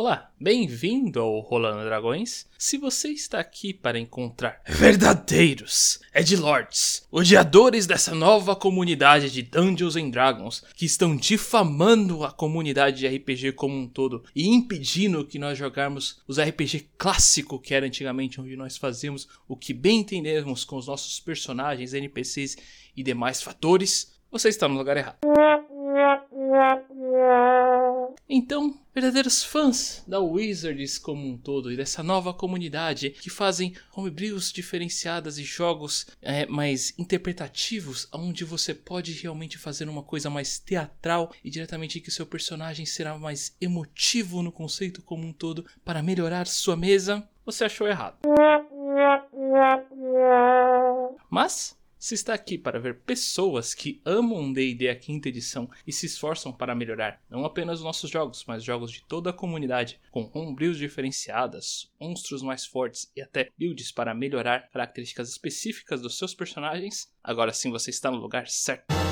Olá, bem-vindo ao Rolando Dragões. Se você está aqui para encontrar verdadeiros Edgelords, odiadores dessa nova comunidade de Dungeons and Dragons, que estão difamando a comunidade de RPG como um todo e impedindo que nós jogarmos os RPG clássico que era antigamente onde nós fazíamos o que bem entendemos com os nossos personagens, NPCs e demais fatores, você está no lugar errado. Então, verdadeiros fãs da Wizards como um todo e dessa nova comunidade que fazem homebrews diferenciadas e jogos é, mais interpretativos, onde você pode realmente fazer uma coisa mais teatral e diretamente que seu personagem será mais emotivo no conceito como um todo para melhorar sua mesa, você achou errado. Mas se está aqui para ver pessoas que amam D&D a quinta edição e se esforçam para melhorar não apenas os nossos jogos, mas jogos de toda a comunidade, com homebrews diferenciadas, monstros mais fortes e até builds para melhorar características específicas dos seus personagens, agora sim você está no lugar certo.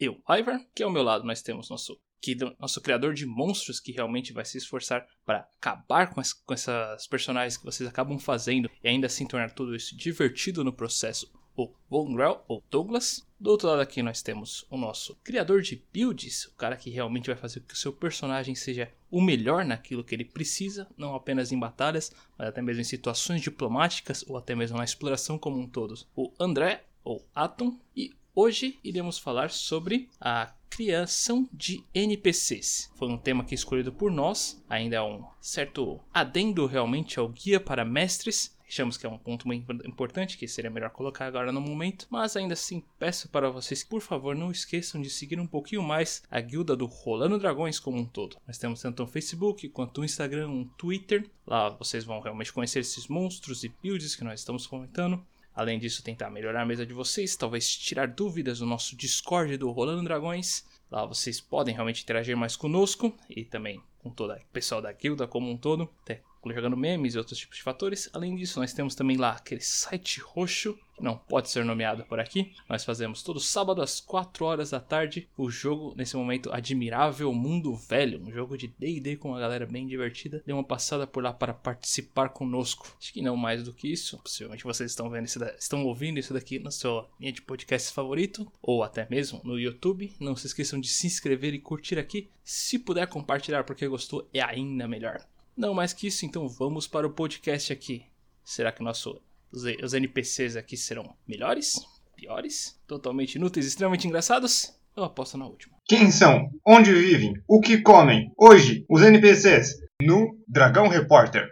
Eu, Ivar, que ao meu lado nós temos nosso que nosso criador de monstros que realmente vai se esforçar para acabar com, as, com essas personagens que vocês acabam fazendo e ainda assim tornar tudo isso divertido no processo, o Von Grell, ou Douglas. Do outro lado aqui nós temos o nosso criador de builds, o cara que realmente vai fazer com que o seu personagem seja o melhor naquilo que ele precisa, não apenas em batalhas, mas até mesmo em situações diplomáticas ou até mesmo na exploração como um todo. O André, ou Atom, e Hoje iremos falar sobre a criação de NPCs. Foi um tema que escolhido por nós, ainda é um certo adendo realmente ao guia para mestres. Achamos que é um ponto muito importante que seria melhor colocar agora no momento, mas ainda assim peço para vocês que por favor não esqueçam de seguir um pouquinho mais a guilda do Rolando Dragões como um todo. Nós temos tanto um Facebook quanto um Instagram, um Twitter. Lá vocês vão realmente conhecer esses monstros e builds que nós estamos comentando. Além disso, tentar melhorar a mesa de vocês, talvez tirar dúvidas no nosso Discord do Rolando Dragões. Lá vocês podem realmente interagir mais conosco e também com todo o pessoal da guilda como um todo, até jogando memes e outros tipos de fatores. Além disso, nós temos também lá aquele site roxo, que não pode ser nomeado por aqui. Nós fazemos todo sábado às 4 horas da tarde o jogo, nesse momento, Admirável Mundo Velho, um jogo de D&D com uma galera bem divertida. Dê uma passada por lá para participar conosco. Acho que não mais do que isso. Possivelmente vocês estão vendo isso, estão ouvindo isso daqui na sua linha de podcast favorito, ou até mesmo no YouTube. Não se esqueçam de se inscrever e curtir aqui. Se puder compartilhar porque gostou, é ainda melhor. Não mais que isso, então vamos para o podcast aqui. Será que nosso, os, os NPCs aqui serão melhores? Piores? Totalmente inúteis, extremamente engraçados? Eu aposto na última. Quem são? Onde vivem? O que comem? Hoje, os NPCs no Dragão Repórter.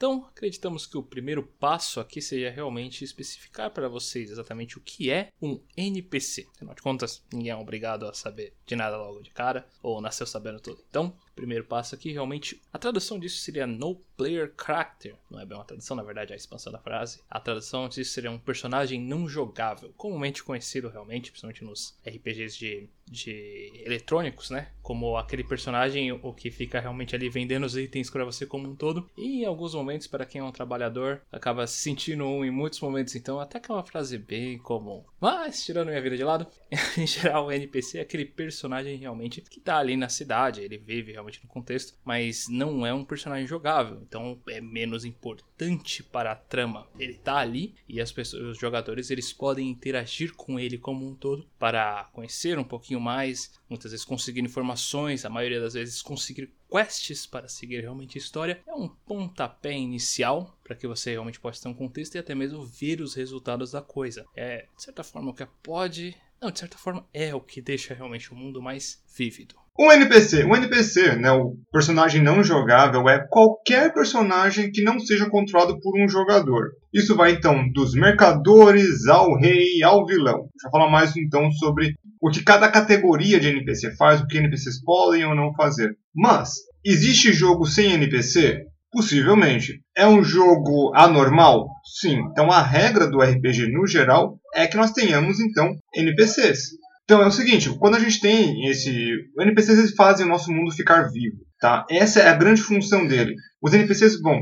Então, acreditamos que o primeiro passo aqui seja realmente especificar para vocês exatamente o que é um NPC. Afinal de contas, ninguém é obrigado a saber de nada logo de cara, ou nasceu sabendo tudo. Então, primeiro passo aqui, realmente, a tradução disso seria No Player Character. Não é bem uma tradução, na verdade, é a expansão da frase. A tradução disso seria um personagem não jogável, comumente conhecido realmente, principalmente nos RPGs de, de eletrônicos, né? Como aquele personagem o que fica realmente ali vendendo os itens para você como um todo. E em alguns momentos, para quem é um trabalhador, acaba se sentindo um em muitos momentos, então, até que é uma frase bem comum. Mas, tirando minha vida de lado, em geral, o NPC é aquele personagem realmente que tá ali na cidade, ele vive realmente no contexto, mas não é um personagem jogável, então é menos importante para a trama. Ele tá ali e as pessoas, os jogadores, eles podem interagir com ele como um todo para conhecer um pouquinho mais, muitas vezes conseguir informações, a maioria das vezes conseguir quests para seguir realmente a história. É um pontapé inicial para que você realmente possa ter um contexto e até mesmo ver os resultados da coisa. É, de certa forma, o que pode não, de certa forma é o que deixa realmente o mundo mais vívido. Um NPC. Um NPC, né, o personagem não jogável, é qualquer personagem que não seja controlado por um jogador. Isso vai então dos mercadores ao rei ao vilão. Já falar mais então sobre o que cada categoria de NPC faz, o que NPCs podem ou não fazer. Mas, existe jogo sem NPC? Possivelmente. É um jogo anormal? Sim. Então a regra do RPG no geral é que nós tenhamos então NPCs. Então é o seguinte, quando a gente tem esse. NPCs fazem o nosso mundo ficar vivo. Tá? Essa é a grande função dele. Os NPCs vão,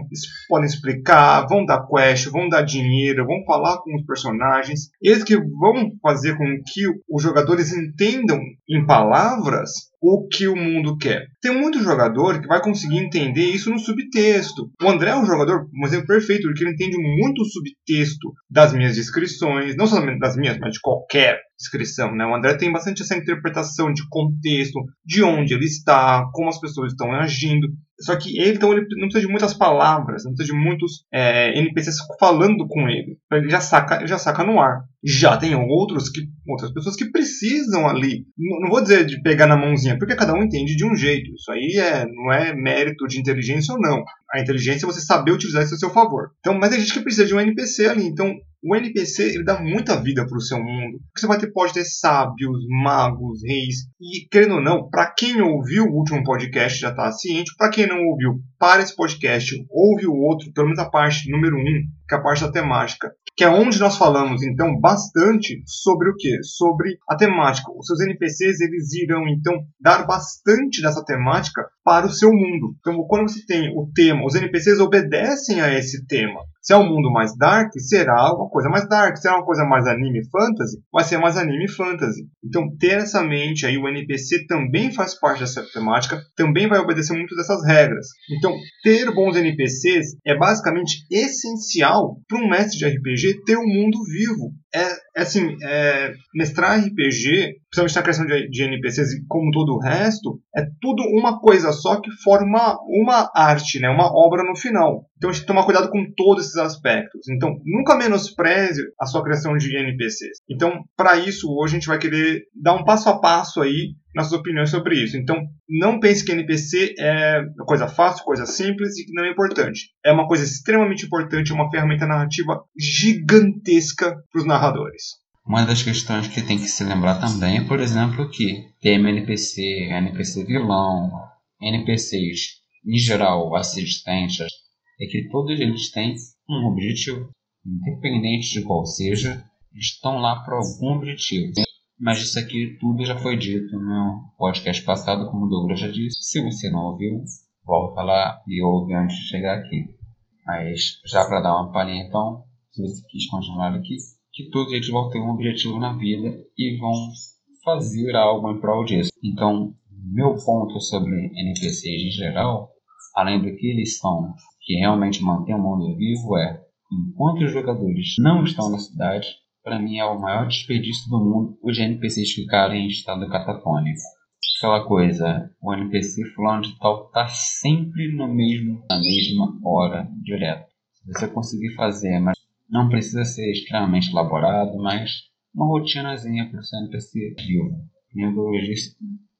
podem explicar, vão dar quest, vão dar dinheiro, vão falar com os personagens. Eles que vão fazer com que os jogadores entendam em palavras o que o mundo quer. Tem muito jogador que vai conseguir entender isso no subtexto. O André é um jogador, um exemplo perfeito, porque ele entende muito o subtexto das minhas descrições, não somente das minhas, mas de qualquer descrição. Né? O André tem bastante essa interpretação de contexto, de onde ele está, como as pessoas estão agindo. Só que ele, então, ele não precisa de muitas palavras, não precisa de muitos é, NPCs falando com ele. Ele já saca, já saca no ar. Já tem outros que, outras pessoas que precisam ali. Não, não, vou dizer de pegar na mãozinha, porque cada um entende de um jeito. Isso aí é, não é mérito de inteligência ou não. A inteligência é você saber utilizar isso a seu favor. Então, mas tem gente que precisa de um NPC ali. Então, o NPC ele dá muita vida para o seu mundo. Você vai ter, pode ter sábios, magos, reis. E, querendo ou não, para quem ouviu o último podcast já está ciente. Para quem não ouviu, para esse podcast, ouve o outro, pelo menos a parte número 1, um, que é a parte da temática. Que é onde nós falamos, então, bastante sobre o que? Sobre a temática. Os seus NPCs eles irão, então, dar bastante dessa temática para o seu mundo. Então, quando você tem o tema, os NPCs obedecem a esse tema. Se é um mundo mais dark, será uma coisa mais dark. Se é uma coisa mais anime fantasy, vai ser mais anime fantasy. Então, ter essa mente aí, o NPC também faz parte dessa temática, também vai obedecer muito dessas regras. Então, ter bons NPCs é basicamente essencial para um mestre de RPG ter um mundo vivo. É, é assim, é, mestrar RPG, principalmente na criação de, de NPCs e como todo o resto, é tudo uma coisa só que forma uma arte, né? uma obra no final. Então a gente tem que tomar cuidado com todos esses aspectos. Então, nunca menospreze a sua criação de NPCs. Então, para isso, hoje a gente vai querer dar um passo a passo aí nossas opiniões sobre isso. Então, não pense que NPC é coisa fácil, coisa simples e que não é importante. É uma coisa extremamente importante, uma ferramenta narrativa gigantesca para os narradores. Uma das questões que tem que se lembrar também é, por exemplo, que tema NPC, NPC vilão, NPCs em geral assistentes, é que todos eles têm um objetivo, independente de qual seja, estão lá por algum objetivo. Mas isso aqui tudo já foi dito no podcast passado, como o Douglas já disse. Se você não ouviu, volta lá e ouve antes de chegar aqui. Mas já para dar uma palhinha então, se você quis continuar aqui, que todos eles vão ter um objetivo na vida e vão fazer algo em prol disso. Então, meu ponto sobre NPCs em geral, além do que eles são, que realmente mantém o mundo vivo, é enquanto os jogadores não estão na cidade, para mim é o maior desperdício do mundo os NPCs ficarem em estado catatônico. Aquela coisa, o NPC fulano de tal tá sempre no mesmo, na mesma hora, direto. Se você conseguir fazer, mas não precisa ser extremamente elaborado, mas uma rotinazinha para o seu NPC vivo. Neurologista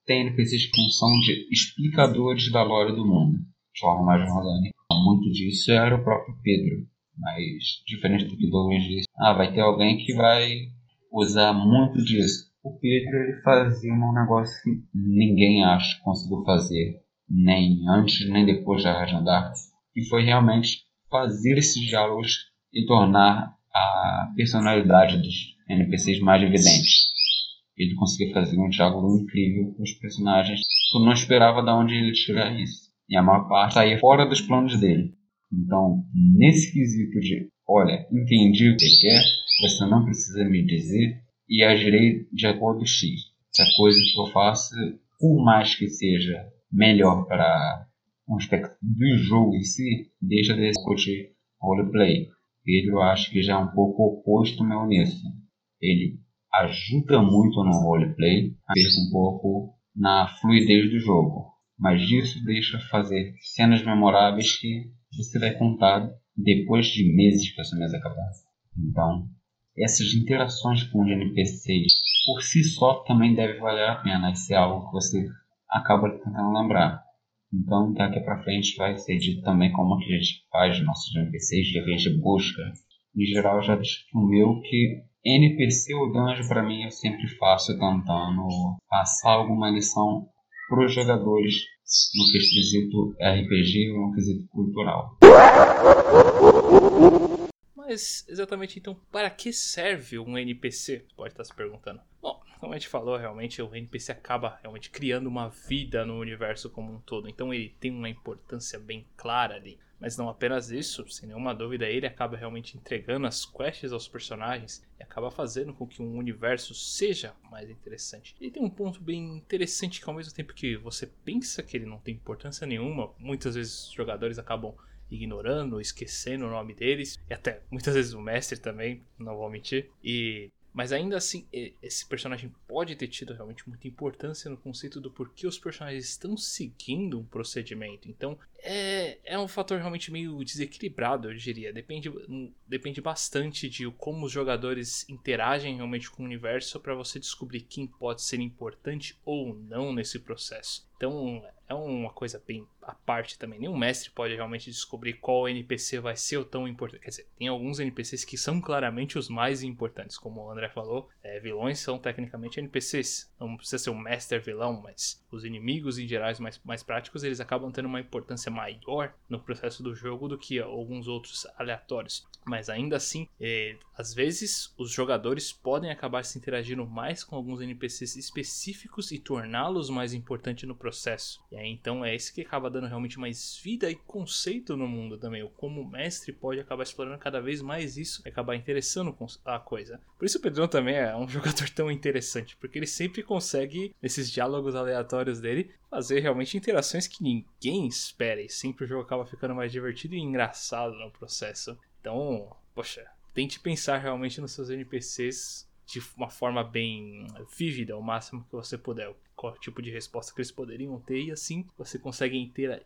tem NPCs que são de explicadores da lore do mundo, de forma mais orgânica. Muito disso era o próprio Pedro, mas diferente do que Douglas disse, ah, vai ter alguém que vai usar muito disso. O Pedro ele fazia um negócio que ninguém acha que conseguiu fazer, nem antes nem depois da Rajandar, que foi realmente fazer esses diálogos e tornar a personalidade dos NPCs mais evidente. Ele conseguia fazer um diálogo incrível com os personagens. Eu não esperava de onde ele tirar isso. E a maior parte saía fora dos planos dele. Então, nesse quesito de, olha, entendi o que quer, você não precisa me dizer e agirei de acordo com X. Se a coisa que eu faço, por mais que seja melhor para um aspecto do jogo em si, deixa de discutir roleplay. Eu acho que já é um pouco oposto meu nisso. Ele ajuda muito no roleplay, perca um pouco na fluidez do jogo. Mas isso deixa fazer cenas memoráveis que você vai contar depois de meses que essa mesa acabar. Então, essas interações com os NPCs por si só também deve valer a pena. Isso é algo que você acaba tentando lembrar. Então, daqui para frente vai ser dito também como que a gente faz nossos NPCs, de a gente busca. Em geral, já meu que NPC ou dungeon para mim eu sempre faço tentando passar alguma lição para os jogadores no quesito RPG ou no quesito cultural. Mas exatamente então, para que serve um NPC? Pode estar se perguntando. Bom, como a gente falou, realmente o NPC acaba realmente criando uma vida no universo como um todo. Então ele tem uma importância bem clara ali. Mas não apenas isso, sem nenhuma dúvida, ele acaba realmente entregando as quests aos personagens e acaba fazendo com que um universo seja mais interessante. Ele tem um ponto bem interessante que ao mesmo tempo que você pensa que ele não tem importância nenhuma, muitas vezes os jogadores acabam ignorando, esquecendo o nome deles, e até muitas vezes o mestre também, não vou mentir. E mas ainda assim, esse personagem pode ter tido realmente muita importância no conceito do porquê os personagens estão seguindo um procedimento. Então, é, é um fator realmente meio desequilibrado, eu diria. Depende, depende bastante de como os jogadores interagem realmente com o universo para você descobrir quem pode ser importante ou não nesse processo. Então, é uma coisa bem à parte também. Nenhum mestre pode realmente descobrir qual NPC vai ser o tão importante. Quer dizer, tem alguns NPCs que são claramente os mais importantes, como o André falou. É, vilões são tecnicamente NPCs. Não precisa ser um master vilão, mas os inimigos em geral mais, mais práticos eles acabam tendo uma importância maior no processo do jogo do que alguns outros aleatórios. Mas ainda assim, é, às vezes os jogadores podem acabar se interagindo mais com alguns NPCs específicos e torná-los mais importantes no processo. E aí então é esse que acaba dando realmente mais vida e conceito no mundo também. O como o mestre pode acabar explorando cada vez mais isso e acabar interessando a coisa. Por isso o Pedrão também é um jogador tão interessante, porque ele sempre consegue, nesses diálogos aleatórios dele, fazer realmente interações que ninguém espera. E sempre o jogo acaba ficando mais divertido e engraçado no processo. Então, poxa, tente pensar realmente nos seus NPCs de uma forma bem vívida, o máximo que você puder. Qual tipo de resposta que eles poderiam ter, e assim você consegue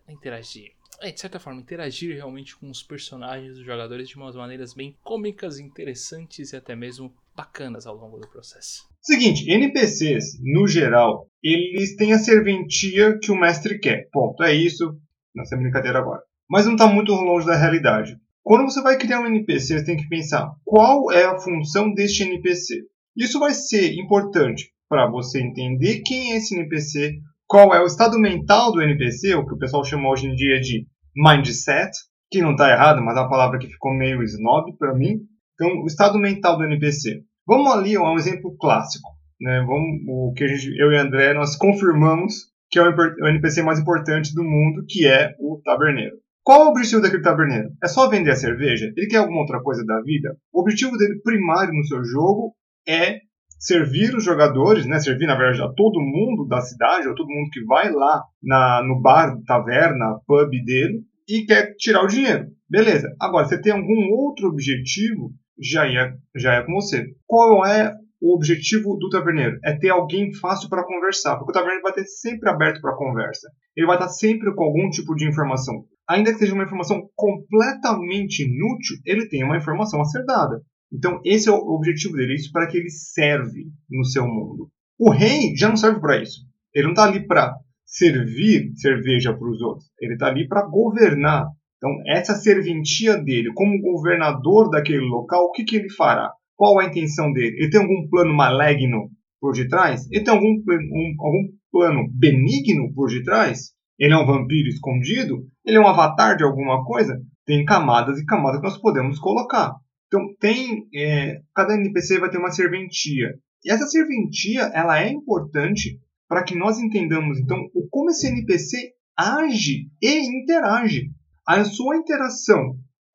interagir. É, de certa forma, interagir realmente com os personagens dos jogadores de umas maneiras bem cômicas, interessantes e até mesmo bacanas ao longo do processo. Seguinte, NPCs, no geral, eles têm a serventia que o mestre quer. Ponto. É isso. Nossa brincadeira agora. Mas não está muito longe da realidade. Quando você vai criar um NPC, você tem que pensar qual é a função deste NPC. Isso vai ser importante para você entender quem é esse NPC, qual é o estado mental do NPC, o que o pessoal chama hoje em dia de mindset, que não está errado, mas é uma palavra que ficou meio snob para mim. Então, o estado mental do NPC. Vamos ali a um exemplo clássico. Né? Vamos, o que gente, eu e André nós confirmamos que é o NPC mais importante do mundo, que é o taberneiro. Qual o objetivo daquele taberneiro? É só vender a cerveja? Ele quer alguma outra coisa da vida? O objetivo dele primário no seu jogo é servir os jogadores, né, servir na verdade a todo mundo da cidade, ou todo mundo que vai lá na, no bar, taverna, pub dele e quer tirar o dinheiro. Beleza. Agora, você tem algum outro objetivo, já é, já é com você. Qual é o objetivo do taverneiro? É ter alguém fácil para conversar, porque o taverneiro vai ter sempre aberto para conversa. Ele vai estar sempre com algum tipo de informação. Ainda que seja uma informação completamente inútil, ele tem uma informação a ser dada. Então, esse é o objetivo dele, isso para que ele serve no seu mundo. O rei já não serve para isso. Ele não está ali para servir cerveja para os outros. Ele está ali para governar. Então, essa serventia dele, como governador daquele local, o que, que ele fará? Qual a intenção dele? Ele tem algum plano maligno por detrás? Ele tem algum, um, algum plano benigno por detrás? Ele é um vampiro escondido? Ele é um avatar de alguma coisa? Tem camadas e camadas que nós podemos colocar. Então, tem é, cada NPC vai ter uma serventia. E essa serventia ela é importante para que nós entendamos então o como esse NPC age e interage. A sua interação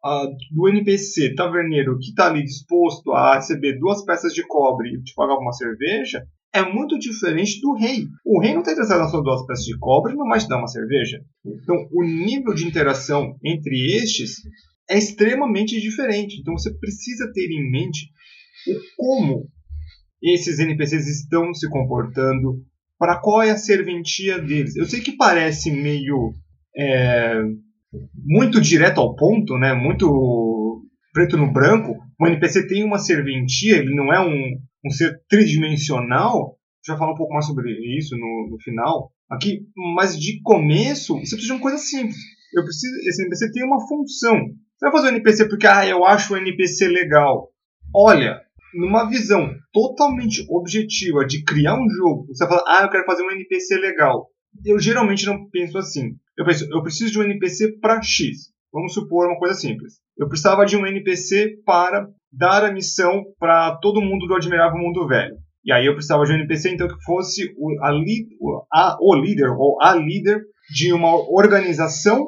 uh, do NPC taverneiro que está ali disposto a receber duas peças de cobre e te pagar uma cerveja é muito diferente do rei. O rei não está interessado nas suas duas peças de cobre não te dar uma cerveja. Então, o nível de interação entre estes é extremamente diferente. Então você precisa ter em mente o como esses NPCs estão se comportando, para qual é a serventia deles. Eu sei que parece meio é, muito direto ao ponto, né? Muito preto no branco. O NPC tem uma serventia, ele não é um, um ser tridimensional. Já falar um pouco mais sobre isso no, no final aqui, mas de começo você precisa de uma coisa simples. Eu preciso, esse NPC tem uma função. Você vai fazer um NPC porque ah, eu acho o NPC legal. Olha, numa visão totalmente objetiva de criar um jogo, você vai falar, ah, eu quero fazer um NPC legal. Eu geralmente não penso assim. Eu penso, eu preciso de um NPC para X. Vamos supor uma coisa simples. Eu precisava de um NPC para dar a missão para todo mundo do Admirável Mundo Velho. E aí eu precisava de um NPC então que fosse o, a, a, o líder ou a líder de uma organização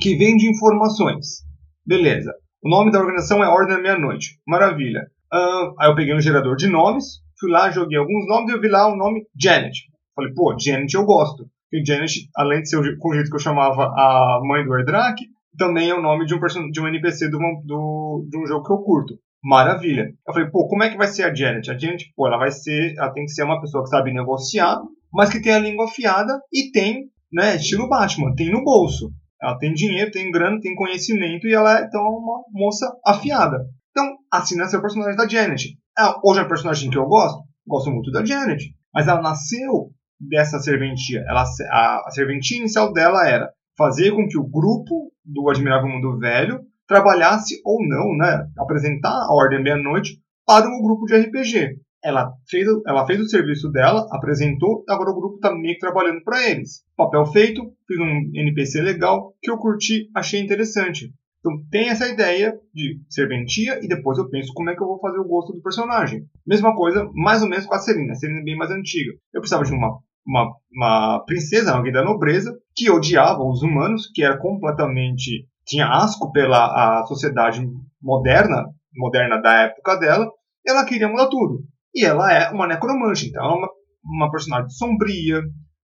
que vende informações. Beleza. O nome da organização é Ordem da Meia-Noite. Maravilha. Uh, aí eu peguei um gerador de nomes, fui lá, joguei alguns nomes e eu vi lá o nome Janet. Falei, pô, Janet eu gosto. E Janet, além de ser o, o jeito que eu chamava a mãe do Erdrak, também é o nome de um, de um NPC do, do, de um jogo que eu curto. Maravilha. Eu falei, pô, como é que vai ser a Janet? A Janet, pô, ela vai ser, ela tem que ser uma pessoa que sabe negociar, mas que tem a língua afiada e tem, né, estilo Batman, tem no bolso. Ela tem dinheiro, tem grana, tem conhecimento e ela é, então, uma moça afiada. Então, assim nasceu o personagem da Janet. Ela, hoje é um personagem que eu gosto, gosto muito da Janet, mas ela nasceu dessa serventia. Ela, a, a serventia inicial dela era fazer com que o grupo do Admirável Mundo Velho trabalhasse ou não, né, apresentar a Ordem Meia-Noite para o grupo de RPG. Ela fez, ela fez o serviço dela, apresentou, agora o grupo está meio que trabalhando para eles. Papel feito, fiz um NPC legal que eu curti, achei interessante. Então tem essa ideia de serventia e depois eu penso como é que eu vou fazer o gosto do personagem. Mesma coisa, mais ou menos com a Celina. A Celina é bem mais antiga. Eu precisava de uma, uma, uma princesa, alguém da nobreza, que odiava os humanos, que era completamente tinha asco pela a sociedade moderna, moderna da época dela, ela queria mudar tudo. E ela é uma necromante, então ela é uma, uma personagem sombria,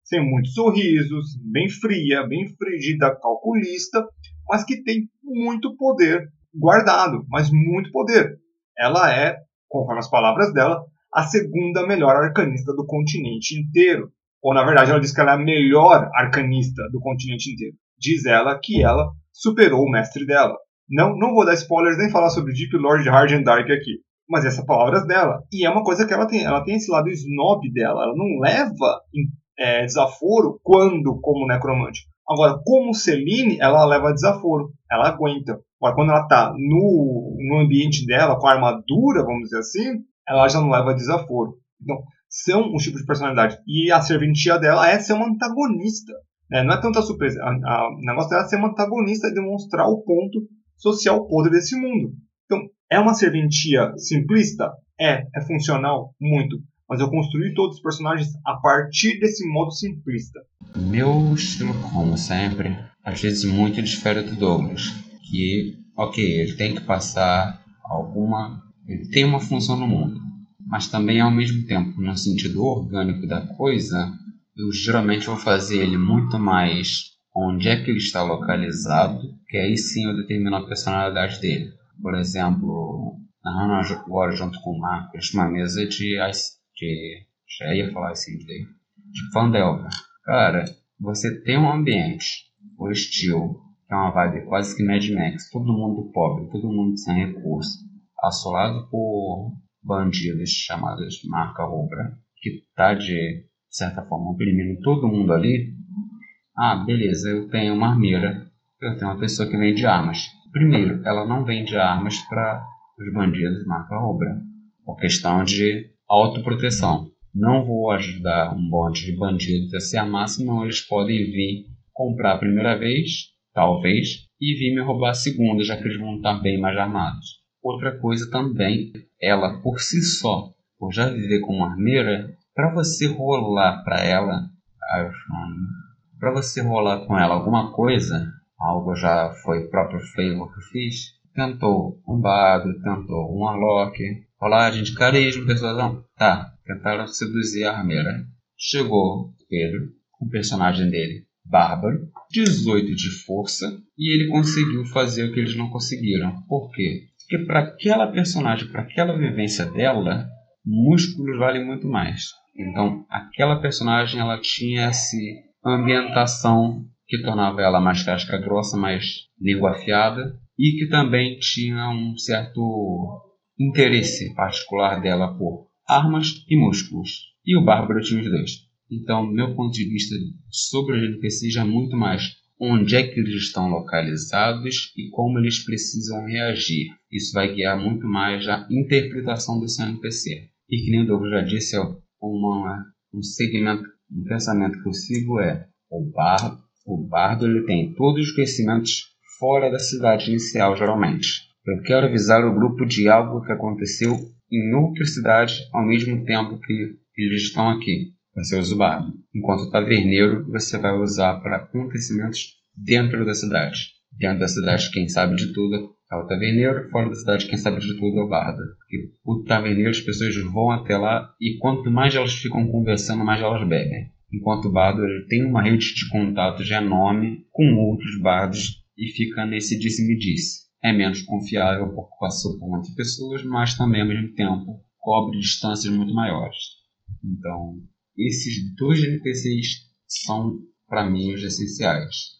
sem muitos sorrisos, bem fria, bem frígida, calculista, mas que tem muito poder guardado, mas muito poder. Ela é, conforme as palavras dela, a segunda melhor arcanista do continente inteiro. Ou, na verdade, ela diz que ela é a melhor arcanista do continente inteiro. Diz ela que ela superou o mestre dela. Não, não vou dar spoilers nem falar sobre Deep Lord Hard and Dark aqui. Mas essas palavras dela. E é uma coisa que ela tem. Ela tem esse lado snob dela. Ela não leva é, desaforo quando como necromante. Agora, como Celine, ela leva desaforo. Ela aguenta. Agora, quando ela está no, no ambiente dela, com a armadura, vamos dizer assim, ela já não leva desaforo. Então, são os tipos de personalidade. E a serventia dela é ser uma antagonista. É, não é tanta surpresa. O negócio dela é ser uma antagonista e demonstrar o ponto social podre desse mundo. Então, é uma serventia simplista? É. É funcional? Muito. Mas eu construí todos os personagens a partir desse modo simplista. Meu estilo, como sempre, às vezes muito difere do Douglas. Que, ok, ele tem que passar alguma. Ele tem uma função no mundo. Mas também, ao mesmo tempo, no sentido orgânico da coisa, eu geralmente vou fazer ele muito mais onde é que ele está localizado, que aí sim eu determino a personalidade dele. Por exemplo, narrando agora junto com o Marcos, uma mesa de, de já ia falar assim, de, de Fandelver. Cara, você tem um ambiente, o estilo, que é uma vibe quase que Mad Max, todo mundo pobre, todo mundo sem recurso, assolado por bandidos chamados Marca Rubra, que tá de certa forma, oprimindo todo mundo ali, ah, beleza, eu tenho uma armeira, eu tenho uma pessoa que vende armas. Primeiro, ela não vende armas para os bandidos marca obra, por questão de autoproteção. Não vou ajudar um bonde de bandidos a se armar, senão eles podem vir comprar a primeira vez, talvez, e vir me roubar a segunda, já que eles vão estar bem mais armados. Outra coisa também, ela por si só, por já viver como armeira, para você rolar para ela, para você rolar com ela alguma coisa, algo já foi próprio flavor que fiz, tentou um bardo, tentou um warlock, rolagem de carisma, persuasão, tá, tentaram seduzir a armeira. Chegou Pedro, o personagem dele, Bárbaro, 18 de força, e ele conseguiu fazer o que eles não conseguiram. Por quê? Porque para aquela personagem, para aquela vivência dela, músculos valem muito mais. Então, aquela personagem ela tinha essa ambientação que tornava ela mais casca grossa, mais língua afiada e que também tinha um certo interesse particular dela por armas e músculos. E o Bárbaro tinha os dois. Então, meu ponto de vista sobre os NPCs já é muito mais onde é que eles estão localizados e como eles precisam reagir. Isso vai guiar muito mais a interpretação seu NPC. E que nem o Douglas já disse, é uma, um segmento, um pensamento que eu sigo é o bardo, o bardo ele tem todos os conhecimentos fora da cidade inicial, geralmente. Eu quero avisar o grupo de algo que aconteceu em outra cidade ao mesmo tempo que eles estão aqui. Vai ser usado. Enquanto taverneiro, você vai usar para acontecimentos dentro da cidade. Dentro da cidade, quem sabe de tudo é o taverneiro. Fora da cidade, quem sabe de tudo é o bardo. Porque o taverneiro, as pessoas vão até lá e quanto mais elas ficam conversando, mais elas bebem. Enquanto o bardo ele tem uma rede de contatos enorme com outros bardos e fica nesse disse-me-disse. É menos confiável porque passou por muitas pessoas, mas também ao mesmo tempo cobre distâncias muito maiores. Então, esses dois NPCs são para mim os essenciais.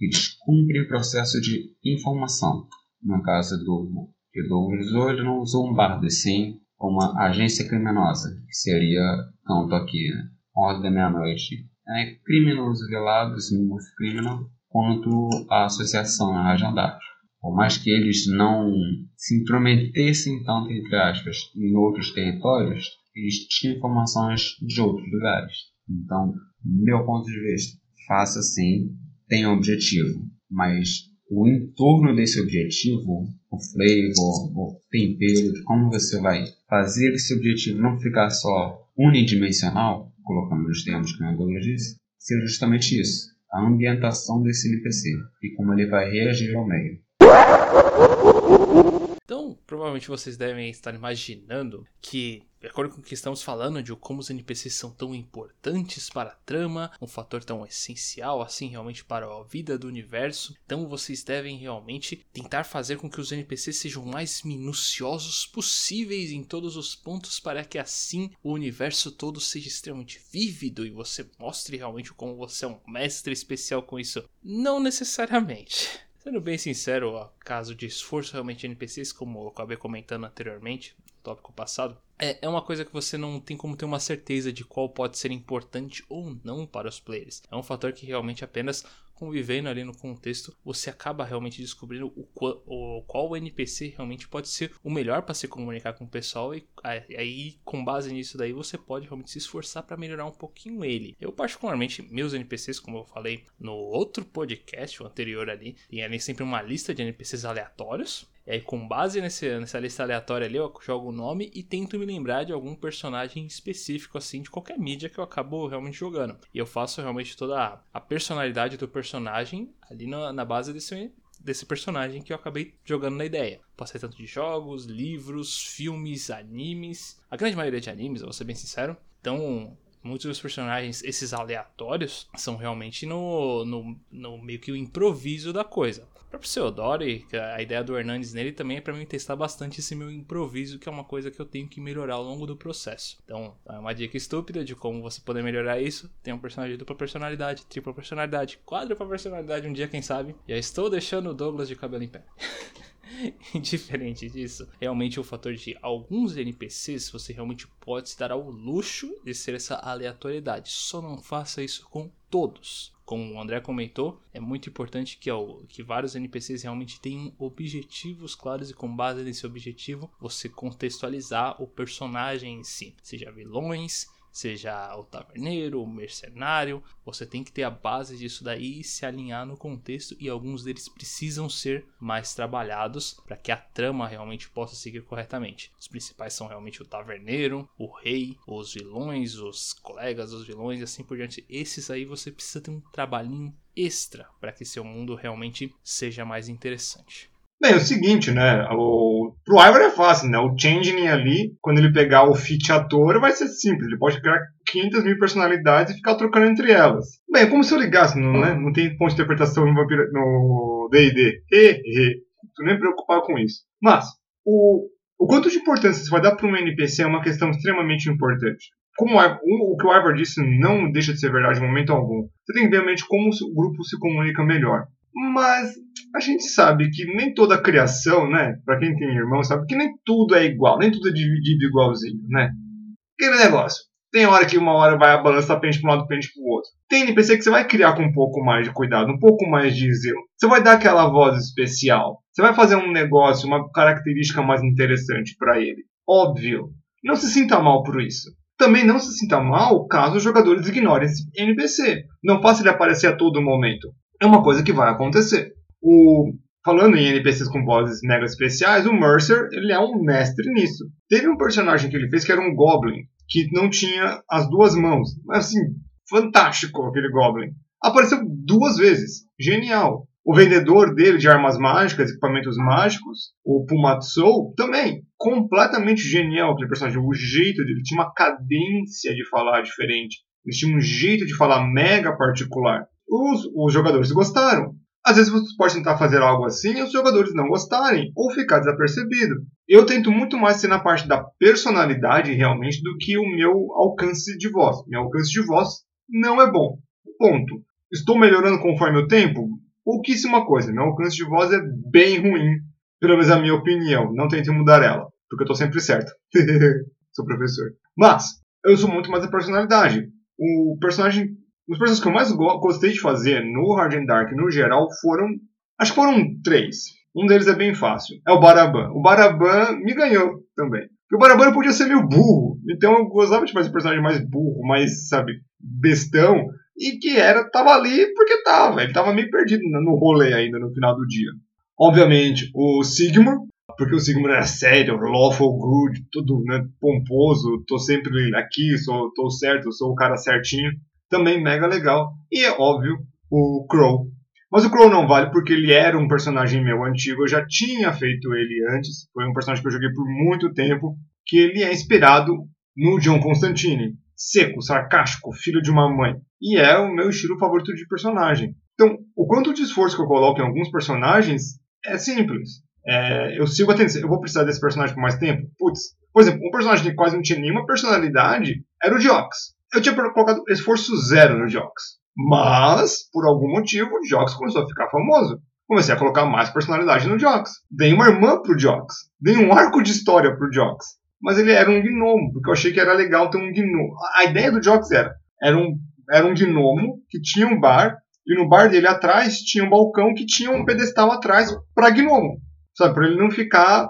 Eles cumprem o processo de informação. No caso do que Douglas hoje não usou um bardo, sim uma agência criminosa, que seria tanto aqui, né? Ordem da Meia-Noite. É criminoso velado, Smooth Criminal, quanto a Associação Arrajandados. Por mais que eles não se intrometessem tanto, entre aspas, em outros territórios, eles tinham informações de outros lugares. Então, meu ponto de vista, faça sim, tenha um objetivo, mas o entorno desse objetivo, o flavor, o tempero, como você vai fazer esse objetivo não ficar só unidimensional, colocando nos termos que o Douglas disse, seja justamente isso, a ambientação desse NPC e como ele vai reagir ao meio. Então, provavelmente vocês devem estar imaginando que, de acordo com o que estamos falando, de como os NPCs são tão importantes para a trama, um fator tão essencial assim realmente para a vida do universo, então vocês devem realmente tentar fazer com que os NPCs sejam mais minuciosos possíveis em todos os pontos para que assim o universo todo seja extremamente vívido e você mostre realmente como você é um mestre especial com isso. Não necessariamente. Sendo bem sincero, ó, caso de esforço realmente NPCs, como eu acabei comentando anteriormente, tópico passado, é, é uma coisa que você não tem como ter uma certeza de qual pode ser importante ou não para os players. É um fator que realmente apenas convivendo ali no contexto, você acaba realmente descobrindo o, qual, o qual NPC realmente pode ser o melhor para se comunicar com o pessoal e aí com base nisso daí você pode realmente se esforçar para melhorar um pouquinho ele. Eu particularmente meus NPCs, como eu falei no outro podcast o anterior ali, tem ali sempre uma lista de NPCs aleatórios e aí, com base nesse, nessa lista aleatória ali, eu jogo o nome e tento me lembrar de algum personagem específico, assim, de qualquer mídia que eu acabo realmente jogando. E eu faço realmente toda a, a personalidade do personagem ali na, na base desse, desse personagem que eu acabei jogando na ideia. Ser tanto de jogos, livros, filmes, animes. A grande maioria de animes, eu vou ser bem sincero. Então, muitos dos personagens, esses aleatórios, são realmente no, no, no meio que o improviso da coisa próprio Theodore, a ideia do Hernandes nele também é para mim testar bastante esse meu improviso, que é uma coisa que eu tenho que melhorar ao longo do processo. Então, é uma dica estúpida de como você poder melhorar isso. Tem um personagem de dupla personalidade, tripla personalidade, quádrupla personalidade um dia, quem sabe. Já estou deixando o Douglas de cabelo em pé. Indiferente disso, realmente o fator de alguns NPCs você realmente pode se dar ao luxo de ser essa aleatoriedade. Só não faça isso com todos como o André comentou, é muito importante que, ó, que vários NPCs realmente tenham objetivos claros e com base nesse objetivo você contextualizar o personagem em si, seja vilões, seja o taverneiro, o mercenário, você tem que ter a base disso daí e se alinhar no contexto e alguns deles precisam ser mais trabalhados para que a trama realmente possa seguir corretamente. Os principais são realmente o taverneiro, o rei, os vilões, os colegas dos vilões e assim por diante. Esses aí você precisa ter um trabalhinho extra para que seu mundo realmente seja mais interessante. Bem, é o seguinte, né? O, pro Ivor é fácil, né? O Changeling ali, quando ele pegar o fit ator, vai ser simples. Ele pode criar 500 mil personalidades e ficar trocando entre elas. Bem, é como se eu ligasse, não, né? não tem ponto de interpretação no D&D. Tô nem preocupado com isso. Mas, o, o quanto de importância você vai dar para um NPC é uma questão extremamente importante. Como o, o que o Ivor disse não deixa de ser verdade em momento algum. Você tem que ver realmente como o grupo se comunica melhor. Mas a gente sabe que nem toda criação, né? Pra quem tem irmão, sabe que nem tudo é igual, nem tudo é dividido igualzinho, né? Aquele negócio. Tem hora que uma hora vai a balança pente para um lado, pente para o outro. Tem NPC que você vai criar com um pouco mais de cuidado, um pouco mais de zelo. Você vai dar aquela voz especial. Você vai fazer um negócio, uma característica mais interessante para ele. Óbvio. Não se sinta mal por isso. Também não se sinta mal caso os jogadores ignorem esse NPC. Não faça ele aparecer a todo momento é uma coisa que vai acontecer. O falando em NPCs com vozes mega especiais, o Mercer, ele é um mestre nisso. Teve um personagem que ele fez que era um Goblin, que não tinha as duas mãos. Mas assim, fantástico aquele Goblin. Apareceu duas vezes. Genial. O vendedor dele de armas mágicas, equipamentos mágicos, o Pumatsou, também. Completamente genial aquele personagem. O jeito dele tinha uma cadência de falar diferente. Ele tinha um jeito de falar mega particular. Os, os jogadores gostaram. Às vezes você pode tentar fazer algo assim e os jogadores não gostarem ou ficar desapercebido. Eu tento muito mais ser na parte da personalidade realmente do que o meu alcance de voz. Meu alcance de voz não é bom. Ponto. Estou melhorando conforme o tempo? Pouquíssima coisa. Meu alcance de voz é bem ruim, pelo menos a minha opinião. Não tente mudar ela, porque eu estou sempre certo. sou professor. Mas, eu sou muito mais a personalidade. O personagem os personagens que eu mais gostei de fazer no Hard and Dark no geral foram. Acho que foram três. Um deles é bem fácil. É o Baraban. O Baraban me ganhou também. Porque o Baraban podia ser meio burro. Então eu gostava de fazer um personagem mais burro, mais, sabe, bestão. E que era, tava ali porque tava. Ele tava meio perdido no rolê ainda no final do dia. Obviamente, o Sigmar, porque o Sigmar era sério, lawful good, tudo né, pomposo, tô sempre aqui, sou, tô certo, sou o cara certinho também mega legal. E é óbvio, o Crow. Mas o Crow não vale porque ele era um personagem meu antigo, eu já tinha feito ele antes, foi um personagem que eu joguei por muito tempo, que ele é inspirado no John Constantine. Seco, sarcástico, filho de uma mãe. E é o meu estilo favorito de personagem. Então, o quanto de esforço que eu coloco em alguns personagens é simples. É, eu sigo a. Eu vou precisar desse personagem por mais tempo? Putz. Por exemplo, um personagem que quase não tinha nenhuma personalidade era o Jox eu tinha colocado esforço zero no Jox. Mas, por algum motivo, o Jox começou a ficar famoso. Comecei a colocar mais personalidade no Jox. Dei uma irmã pro Jox. Dei um arco de história pro Jox. Mas ele era um gnomo, porque eu achei que era legal ter um gnomo. A ideia do Jox era, era um, era um gnomo que tinha um bar, e no bar dele atrás tinha um balcão que tinha um pedestal atrás para gnomo. Sabe, para ele não ficar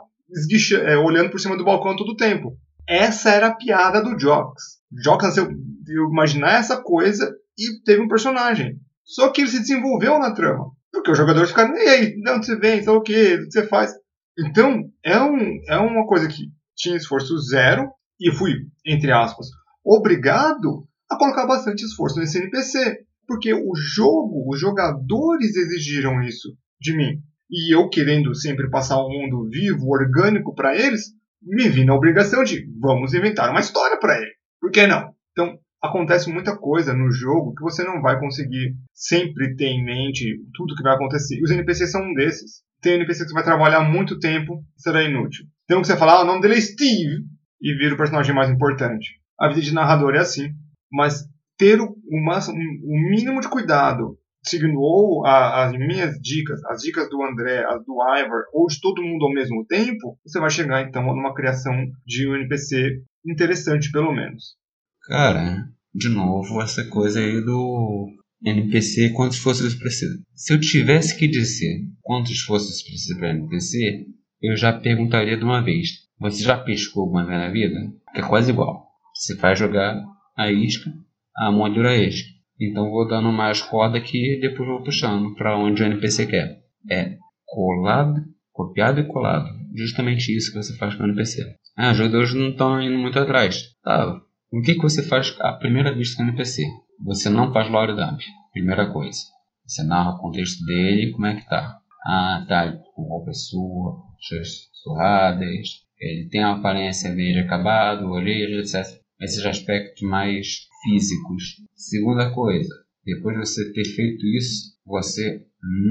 é, olhando por cima do balcão todo o tempo. Essa era a piada do Jox. Jock nasceu de imaginar essa coisa e teve um personagem. Só que ele se desenvolveu na trama. Porque os jogadores ficaram, e aí, de onde você vem, então o que, o que você faz? Então, é, um, é uma coisa que tinha esforço zero e fui, entre aspas, obrigado a colocar bastante esforço nesse NPC. Porque o jogo, os jogadores exigiram isso de mim. E eu querendo sempre passar um mundo vivo, orgânico para eles, me vi na obrigação de vamos inventar uma história para ele. Por que não? Então, acontece muita coisa no jogo que você não vai conseguir sempre ter em mente tudo que vai acontecer. E os NPCs são um desses. Tem NPC que você vai trabalhar muito tempo será inútil. Tem um que você fala, ah, o nome dele é Steve, e vira o personagem mais importante. A vida de narrador é assim. Mas ter o, o mínimo de cuidado, seguindo ou a, as minhas dicas, as dicas do André, as do Ivor, ou de todo mundo ao mesmo tempo, você vai chegar então numa criação de um NPC interessante, pelo menos. Cara, de novo, essa coisa aí do NPC quantos esforços precisa. Se eu tivesse que dizer quantos esforços precisa para NPC, eu já perguntaria de uma vez. Você já pescou alguma vez na vida? Que é quase igual. Você vai jogar a isca, a moldura isca. Então vou dando mais corda aqui e depois vou puxando para onde o NPC quer. É colado, copiado e colado. Justamente isso que você faz com o NPC. Ah, os jogadores não estão indo muito atrás. Tá, o que, que você faz à primeira vista no NPC? Você não faz lore dump, primeira coisa. Você narra o contexto dele, como é que tá. Ah, tá, com roupa sua, surradas, ele tem a aparência dele acabado, orelhas, etc. Esses aspectos mais físicos. Segunda coisa, depois de você ter feito isso, você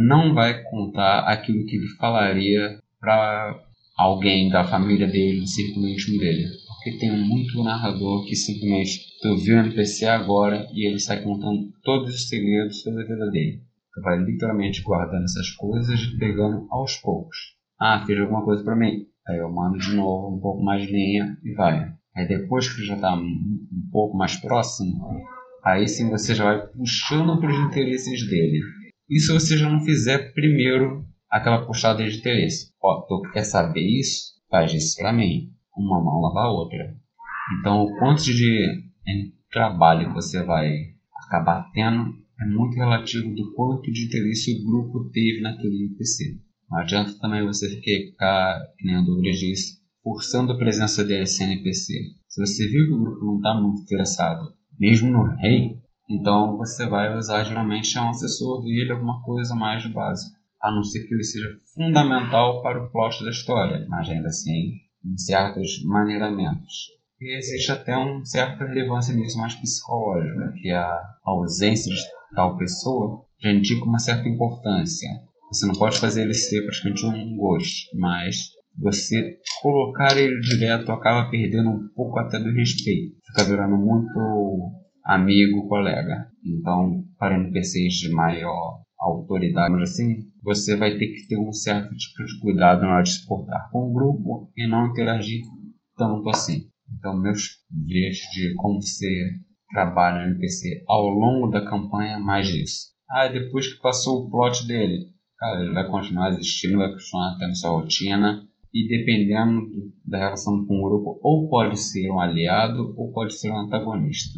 não vai contar aquilo que ele falaria para alguém da família dele, do círculo íntimo dele. Porque tem muito narrador que simplesmente tu viu o NPC agora e ele sai contando todos os segredos sobre a vida dele. Tu vai literalmente guardando essas coisas e pegando aos poucos. Ah, fez alguma coisa para mim. Aí eu mando de novo um pouco mais de linha e vai. Aí depois que já está um pouco mais próximo, aí sim você já vai puxando para os interesses dele. E se você já não fizer primeiro aquela puxada de interesse. Ó, tu quer saber isso? Faz isso para mim. Uma mão lava a outra. Então, o quanto de trabalho você vai acabar tendo é muito relativo do quanto de interesse o grupo teve naquele NPC. Não adianta também você ficar, que nem o Douglas disse, forçando a presença desse NPC. Se você viu que o grupo não está muito interessado, mesmo no rei, então você vai usar geralmente um assessor dele, alguma coisa mais básica. A não ser que ele seja fundamental para o plot da história, mas ainda assim, em certos maneiramentos. E existe até uma certa relevância nisso mais psicológica, que a ausência de tal pessoa já indica uma certa importância. Você não pode fazer ele ser praticamente um ghost, mas você colocar ele direto acaba perdendo um pouco até do respeito. Fica virando muito amigo, colega. Então, para NPCs de maior autoridade, assim, você vai ter que ter um certo tipo de cuidado na hora de se portar com o grupo e não interagir tanto assim. Então, meus vídeos de como você trabalha no NPC ao longo da campanha, mais disso. Ah, depois que passou o plot dele, cara, ele vai continuar existindo, vai continuar tendo sua rotina, e dependendo da relação com o grupo, ou pode ser um aliado ou pode ser um antagonista.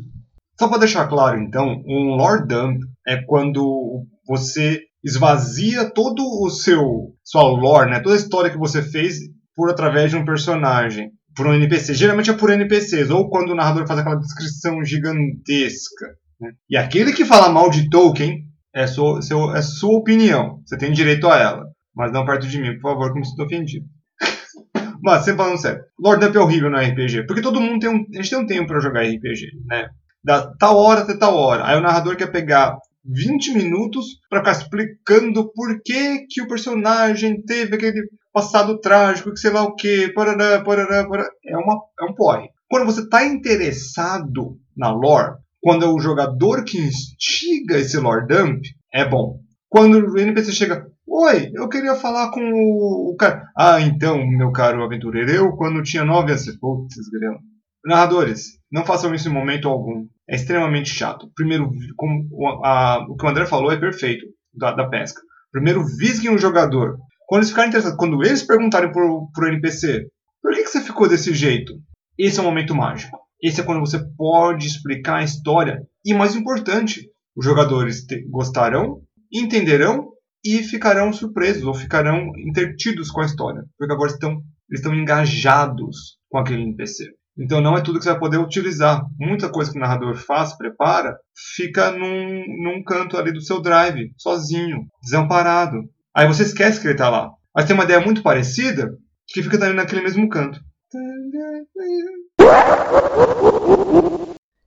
Só para deixar claro, então, um lore dump é quando você esvazia todo o seu sua lore, né, toda a história que você fez por através de um personagem, por um NPC. Geralmente é por NPCs, ou quando o narrador faz aquela descrição gigantesca. Né? E aquele que fala mal de Tolkien é sua, seu, é sua opinião. Você tem direito a ela. Mas não perto de mim, por favor, que me sinto ofendido. Mas, sempre falando sério, Lord Dump é horrível no RPG, porque todo mundo tem um. A gente tem um tempo para jogar RPG, né? Da tal hora até tal hora. Aí o narrador quer pegar 20 minutos para ficar explicando por que, que o personagem teve aquele passado trágico, que sei lá o que, parará, parará, parará. É, uma, é um porre. Quando você está interessado na lore, quando é o jogador que instiga esse lore dump, é bom. Quando o NPC chega, Oi, eu queria falar com o, cara. Ah, então, meu caro aventureiro, eu quando tinha nove anos. Putz, grão. Narradores, não façam isso em momento algum. É extremamente chato. Primeiro, como a, o que o André falou é perfeito da, da pesca. Primeiro, visguem o jogador. Quando eles ficarem interessados, quando eles perguntarem pro, pro NPC, por que, que você ficou desse jeito? Esse é o momento mágico. Esse é quando você pode explicar a história. E mais importante, os jogadores te, gostarão, entenderão e ficarão surpresos ou ficarão intertidos com a história, porque agora estão, eles estão engajados com aquele NPC. Então não é tudo que você vai poder utilizar. Muita coisa que o narrador faz, prepara, fica num, num canto ali do seu drive, sozinho, desamparado. Aí você esquece que ele está lá. Mas tem uma ideia muito parecida que fica ali naquele mesmo canto.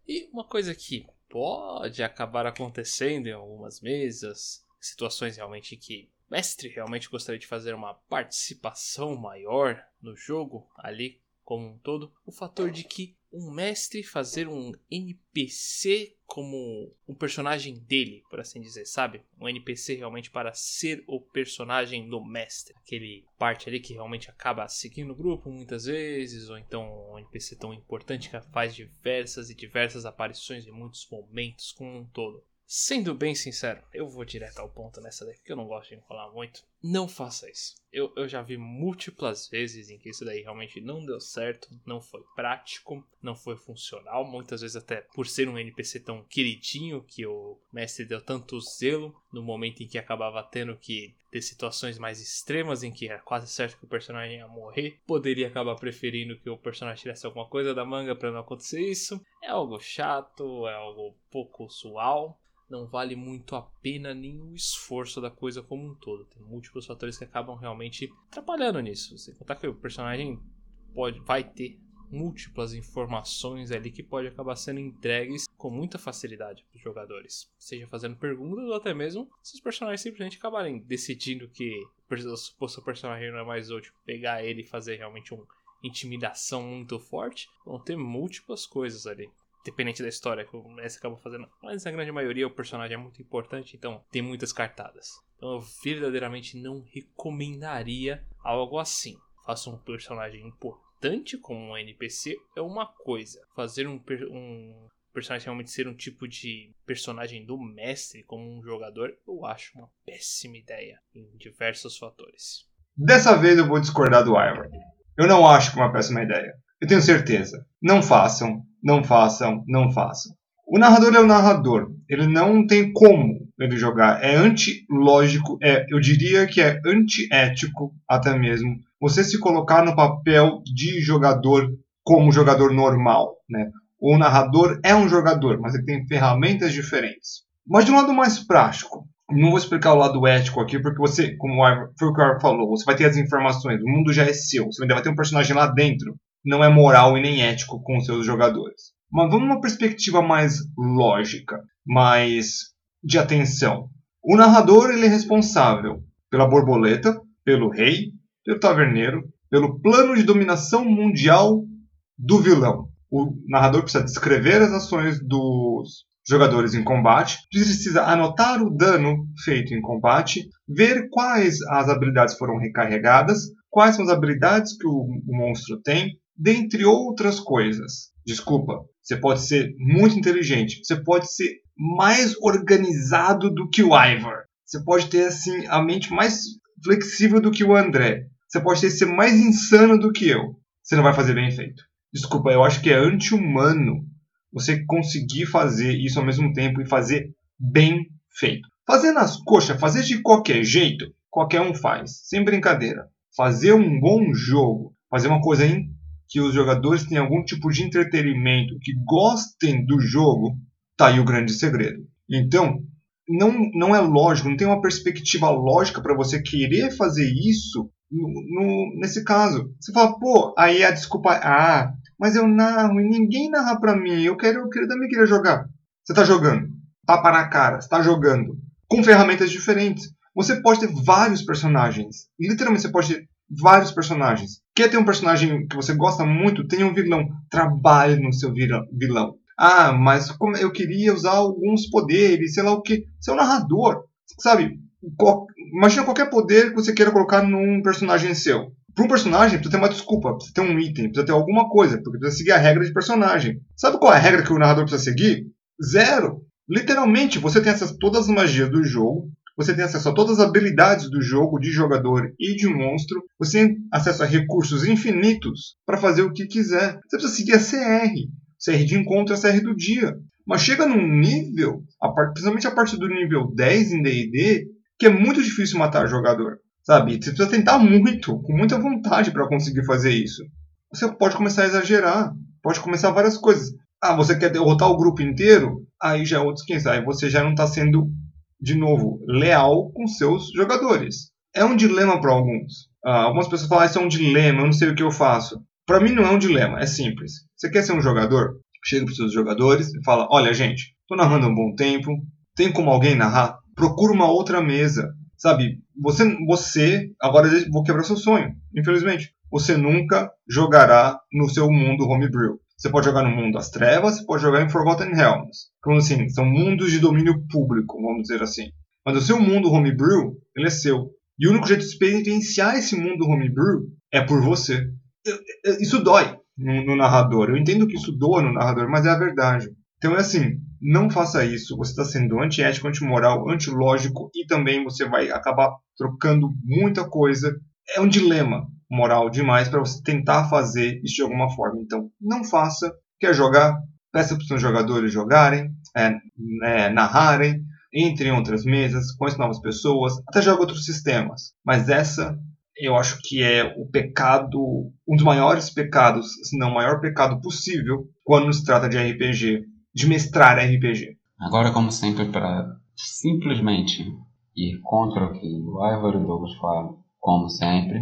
E uma coisa que pode acabar acontecendo em algumas mesas situações realmente que o mestre realmente gostaria de fazer uma participação maior no jogo ali como um todo, o fator de que um mestre fazer um NPC como um personagem dele, por assim dizer, sabe? Um NPC realmente para ser o personagem do mestre. Aquele parte ali que realmente acaba seguindo o grupo muitas vezes, ou então um NPC tão importante que faz diversas e diversas aparições em muitos momentos como um todo. Sendo bem sincero, eu vou direto ao ponto nessa daí, porque eu não gosto de enrolar muito. Não faça isso. Eu, eu já vi múltiplas vezes em que isso daí realmente não deu certo, não foi prático, não foi funcional. Muitas vezes, até por ser um NPC tão queridinho que o mestre deu tanto zelo no momento em que acabava tendo que ter situações mais extremas em que era quase certo que o personagem ia morrer, poderia acabar preferindo que o personagem tivesse alguma coisa da manga para não acontecer isso. É algo chato, é algo pouco usual não vale muito a pena nem o esforço da coisa como um todo. Tem múltiplos fatores que acabam realmente atrapalhando nisso. Você contar que o personagem pode, vai ter múltiplas informações ali que pode acabar sendo entregues com muita facilidade para os jogadores, seja fazendo perguntas ou até mesmo se os personagens simplesmente acabarem decidindo que o suposto personagem não é mais útil, pegar ele e fazer realmente uma intimidação muito forte, vão ter múltiplas coisas ali dependente da história que o Messi acaba fazendo. Mas na grande maioria o personagem é muito importante, então tem muitas cartadas. Então eu verdadeiramente não recomendaria algo assim. Faça um personagem importante como um NPC é uma coisa. Fazer um, um personagem realmente ser um tipo de personagem do mestre como um jogador, eu acho uma péssima ideia em diversos fatores. Dessa vez eu vou discordar do Ivar. Eu não acho que é uma péssima ideia. Eu tenho certeza. Não façam, não façam, não façam. O narrador é o narrador. Ele não tem como ele jogar. É antilógico, é, eu diria que é antiético até mesmo. Você se colocar no papel de jogador como jogador normal, né? O narrador é um jogador, mas ele tem ferramentas diferentes. Mas de um lado mais prático, não vou explicar o lado ético aqui, porque você, como foi o que o falou, você vai ter as informações, o mundo já é seu, você ainda vai ter um personagem lá dentro. Não é moral e nem ético com seus jogadores. Mas vamos numa perspectiva mais lógica, mais de atenção. O narrador ele é responsável pela borboleta, pelo rei, pelo taverneiro, pelo plano de dominação mundial do vilão. O narrador precisa descrever as ações dos jogadores em combate, precisa anotar o dano feito em combate, ver quais as habilidades foram recarregadas, quais são as habilidades que o monstro tem, dentre outras coisas. Desculpa, você pode ser muito inteligente, você pode ser mais organizado do que o Ivor. Você pode ter assim a mente mais flexível do que o André. Você pode ser mais insano do que eu. Você não vai fazer bem feito. Desculpa, eu acho que é anti-humano você conseguir fazer isso ao mesmo tempo e fazer bem feito. Fazer nas coxas, fazer de qualquer jeito, qualquer um faz, sem brincadeira. Fazer um bom jogo, fazer uma coisa em que os jogadores tenham algum tipo de entretenimento, que gostem do jogo, tá aí o grande segredo. Então, não, não é lógico, não tem uma perspectiva lógica para você querer fazer isso no, no, nesse caso. Você fala, pô, aí a desculpa, ah, mas eu narro e ninguém narra pra mim. Eu quero, eu quero também queria jogar. Você tá jogando. Tapa na cara. Você tá jogando. Com ferramentas diferentes. Você pode ter vários personagens. Literalmente, você pode ter vários personagens. Quer ter um personagem que você gosta muito? Tem um vilão. Trabalhe no seu vilão. Ah, mas como eu queria usar alguns poderes, sei lá o que. Você é narrador. Sabe? Imagina qualquer poder que você queira colocar num personagem seu. Para um personagem, precisa ter uma desculpa, precisa ter um item, precisa ter alguma coisa, porque precisa seguir a regra de personagem. Sabe qual é a regra que o narrador precisa seguir? Zero. Literalmente, você tem a todas as magias do jogo, você tem acesso a todas as habilidades do jogo, de jogador e de monstro, você tem acesso a recursos infinitos para fazer o que quiser. Você precisa seguir a CR. CR de encontro é a CR do dia. Mas chega num nível, principalmente a partir do nível 10 em D&D, que é muito difícil matar jogador. Sabe? Você precisa tentar muito, com muita vontade para conseguir fazer isso. Você pode começar a exagerar, pode começar várias coisas. Ah, você quer derrotar o grupo inteiro? Aí já é outros 500. Aí você já não está sendo, de novo, leal com seus jogadores. É um dilema para alguns. Ah, algumas pessoas falam, ah, isso é um dilema, eu não sei o que eu faço. Para mim não é um dilema, é simples. Você quer ser um jogador? Chega para os seus jogadores e fala, olha gente, estou narrando um bom tempo, tem como alguém narrar? Procura uma outra mesa. Sabe, você, você agora vou quebrar seu sonho, infelizmente. Você nunca jogará no seu mundo homebrew. Você pode jogar no mundo das trevas, você pode jogar em Forgotten Realms. Então, assim, são mundos de domínio público, vamos dizer assim. Mas o seu mundo homebrew, ele é seu. E o único jeito de experienciar esse mundo homebrew é por você. Isso dói no, no narrador. Eu entendo que isso doa no narrador, mas é a verdade. Então é assim, não faça isso. Você está sendo antiético, antimoral, antilógico e também você vai acabar trocando muita coisa. É um dilema moral demais para você tentar fazer isso de alguma forma. Então não faça. Quer jogar? Peça para os seus jogadores jogarem, é, é, narrarem, entre em outras mesas, conheça novas pessoas, até joga outros sistemas. Mas essa eu acho que é o pecado, um dos maiores pecados, se não o maior pecado possível, quando se trata de RPG de mestrar RPG. Agora, como sempre, para simplesmente ir contra o que o Ivor e o Douglas falam, como sempre,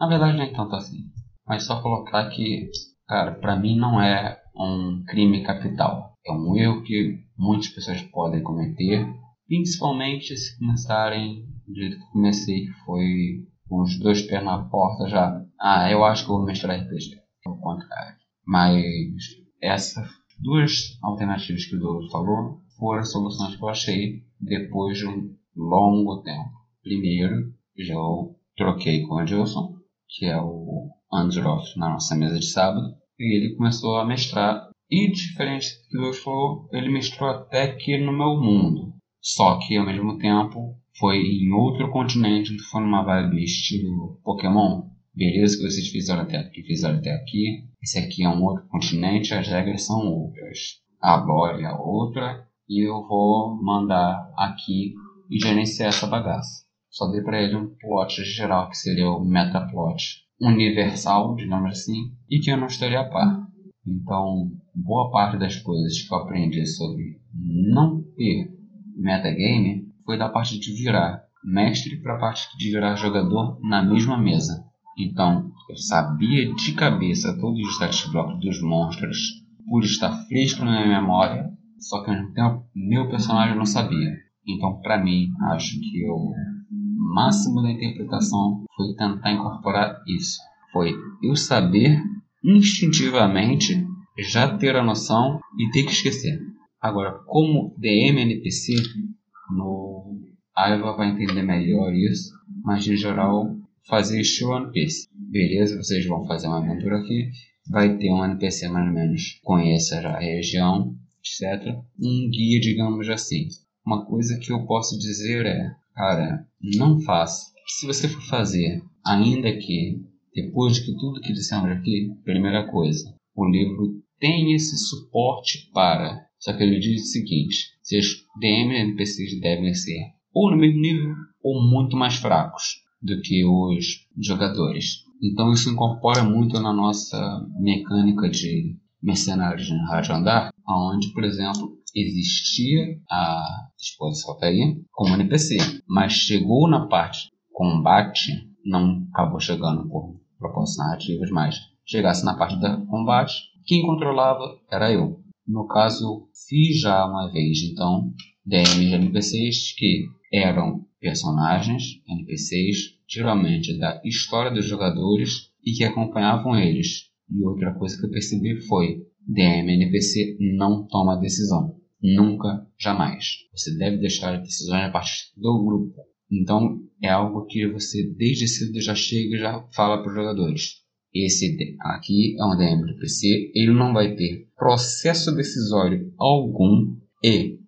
na verdade nem tanto assim, mas só colocar que, cara, para mim não é um crime capital. É um erro que muitas pessoas podem cometer, principalmente se começarem do jeito que comecei, que foi com os dois pés na porta já. Ah, eu acho que vou mestrar RPG. É o contrário. Mas essa Duas alternativas que o Douglas falou foram as soluções que eu achei depois de um longo tempo. Primeiro, já eu troquei com o Adilson, que é o Androff na nossa mesa de sábado, e ele começou a mestrar. E diferente do que Douglas falou, ele mestrou até que no meu mundo. Só que ao mesmo tempo foi em outro continente, foi numa vibe estilo Pokémon. Beleza que vocês fizeram até aqui, fizeram até aqui, esse aqui é um outro continente, as regras são outras. A lore é outra e eu vou mandar aqui e gerenciar essa bagaça. Só dei para ele um plot geral, que seria o metaplot universal, digamos assim, e que eu não estaria a par. Então, boa parte das coisas que eu aprendi sobre não ter metagame foi da parte de virar mestre para a parte de virar jogador na mesma mesa. Então, eu sabia de cabeça todos os stat blocks dos monstros, por estar fresco na minha memória, só que o meu personagem não sabia. Então, para mim, acho que o máximo da interpretação foi tentar incorporar isso. Foi eu saber instintivamente já ter a noção e ter que esquecer. Agora, como DM NPC, no Aiva vai entender melhor isso, mas em geral, fazer estilo NPC. Beleza, vocês vão fazer uma aventura aqui, vai ter um NPC mais ou menos conheça já a região, etc. Um guia, digamos assim. Uma coisa que eu posso dizer é, cara, não faça. Se você for fazer, ainda que depois de que tudo que dissemos aqui, primeira coisa, o livro tem esse suporte para. Só que ele diz o seguinte: seus DM e NPCs devem ser ou no mesmo nível ou muito mais fracos do que os jogadores. Então isso incorpora muito na nossa mecânica de mercenários de rádio andar, onde, por exemplo, existia a exposição aí como NPC, mas chegou na parte combate, não acabou chegando por propósitos narrativos, mas chegasse na parte da combate, quem controlava era eu. No caso, fiz já uma vez, então, DMs de NPCs que eram personagens, NPCs, geralmente da história dos jogadores e que acompanhavam eles. E outra coisa que eu percebi foi: DM NPC não toma decisão. Nunca, jamais. Você deve deixar as decisões a partir do grupo. Então, é algo que você desde cedo já chega e já fala para os jogadores. Esse aqui é um DM NPC, ele não vai ter processo decisório algum e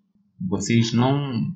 vocês não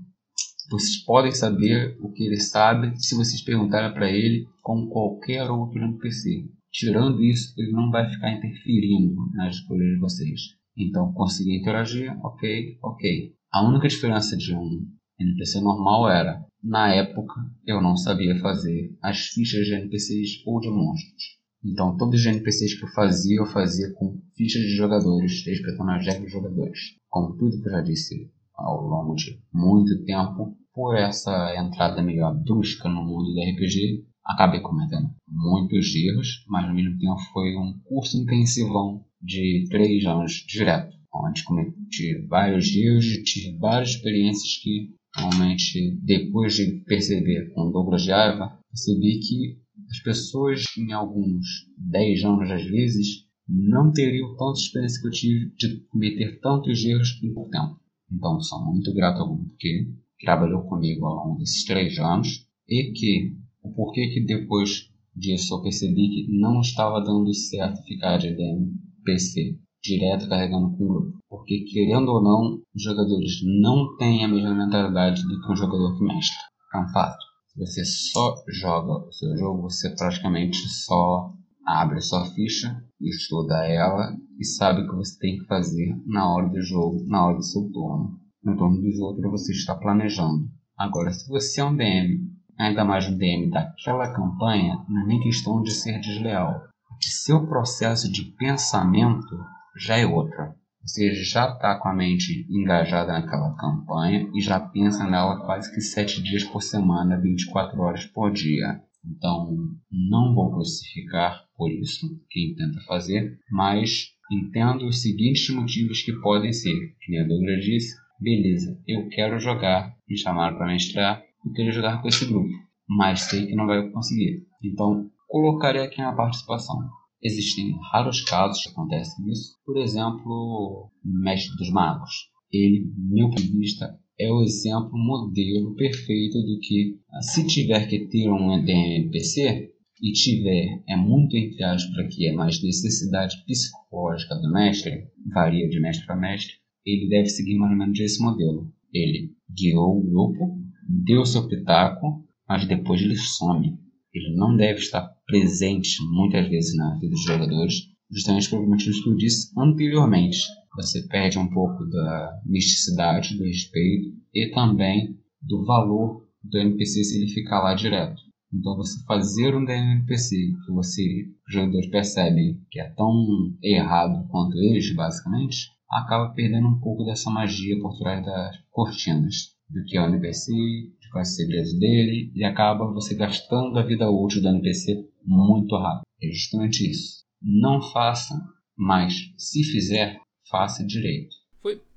vocês podem saber o que ele sabe se vocês perguntarem para ele com qualquer outro NPC. Tirando isso, ele não vai ficar interferindo nas escolhas de vocês. Então, conseguir interagir, ok, ok. A única diferença de um NPC normal era, na época, eu não sabia fazer as fichas de NPCs ou de monstros. Então, todos os NPCs que eu fazia, eu fazia com fichas de jogadores, respeitando as regras dos jogadores. Como tudo que eu já disse ao longo de muito tempo, por essa entrada meio brusca no mundo do RPG, acabei cometendo muitos erros, mas ao mesmo tempo foi um curso intensivão de três anos direto, onde cometi vários erros, tive várias experiências que realmente depois de perceber com Douglas de Aiva, percebi que as pessoas em alguns 10 anos às vezes não teriam tanta experiência que eu tive de cometer tantos erros em pouco tempo. Então, sou muito grato ao grupo que trabalhou comigo ao longo desses três anos e que o porquê que depois disso eu percebi que não estava dando certo ficar de DMPC direto carregando com o grupo. Porque, querendo ou não, os jogadores não têm a mesma mentalidade do que um jogador que mestre. É um fato. Se você só joga o seu jogo, você praticamente só abre sua ficha, estuda ela e sabe o que você tem que fazer na hora do jogo, na hora do seu turno. No turno dos outros você está planejando. Agora, se você é um DM, ainda mais um DM daquela campanha, não é nem questão de ser desleal. Seu processo de pensamento já é outra. Você já está com a mente engajada naquela campanha e já pensa nela quase que 7 dias por semana, 24 horas por dia. Então, não vou crucificar por isso quem tenta fazer, mas entendo os seguintes motivos que podem ser. Que a Douglas disse, beleza, eu quero jogar, me chamaram para mestrar, e quero jogar com esse grupo, mas sei que não vai conseguir. Então, colocarei aqui na participação. Existem raros casos que acontecem isso. Por exemplo, Mestre dos Magos. Ele, meu ponto de vista, é o exemplo modelo perfeito do que, se tiver que ter um NPC e tiver, é muito entre aspas para que é mais necessidade psicológica do mestre, varia de mestre para mestre, ele deve seguir mais ou menos esse modelo. Ele guiou o grupo, deu seu pitaco, mas depois ele some. Ele não deve estar presente muitas vezes na vida dos jogadores, justamente pelos motivos que eu disse anteriormente. Você perde um pouco da misticidade, do respeito e também do valor do NPC se ele ficar lá direto. Então você fazer um NPC que você, os jogadores percebem que é tão errado quanto eles, basicamente, acaba perdendo um pouco dessa magia por trás das cortinas. Do que é o NPC, quais os segredos dele, e acaba você gastando a vida útil do NPC muito rápido. É justamente isso. Não faça, mas se fizer, faça direito.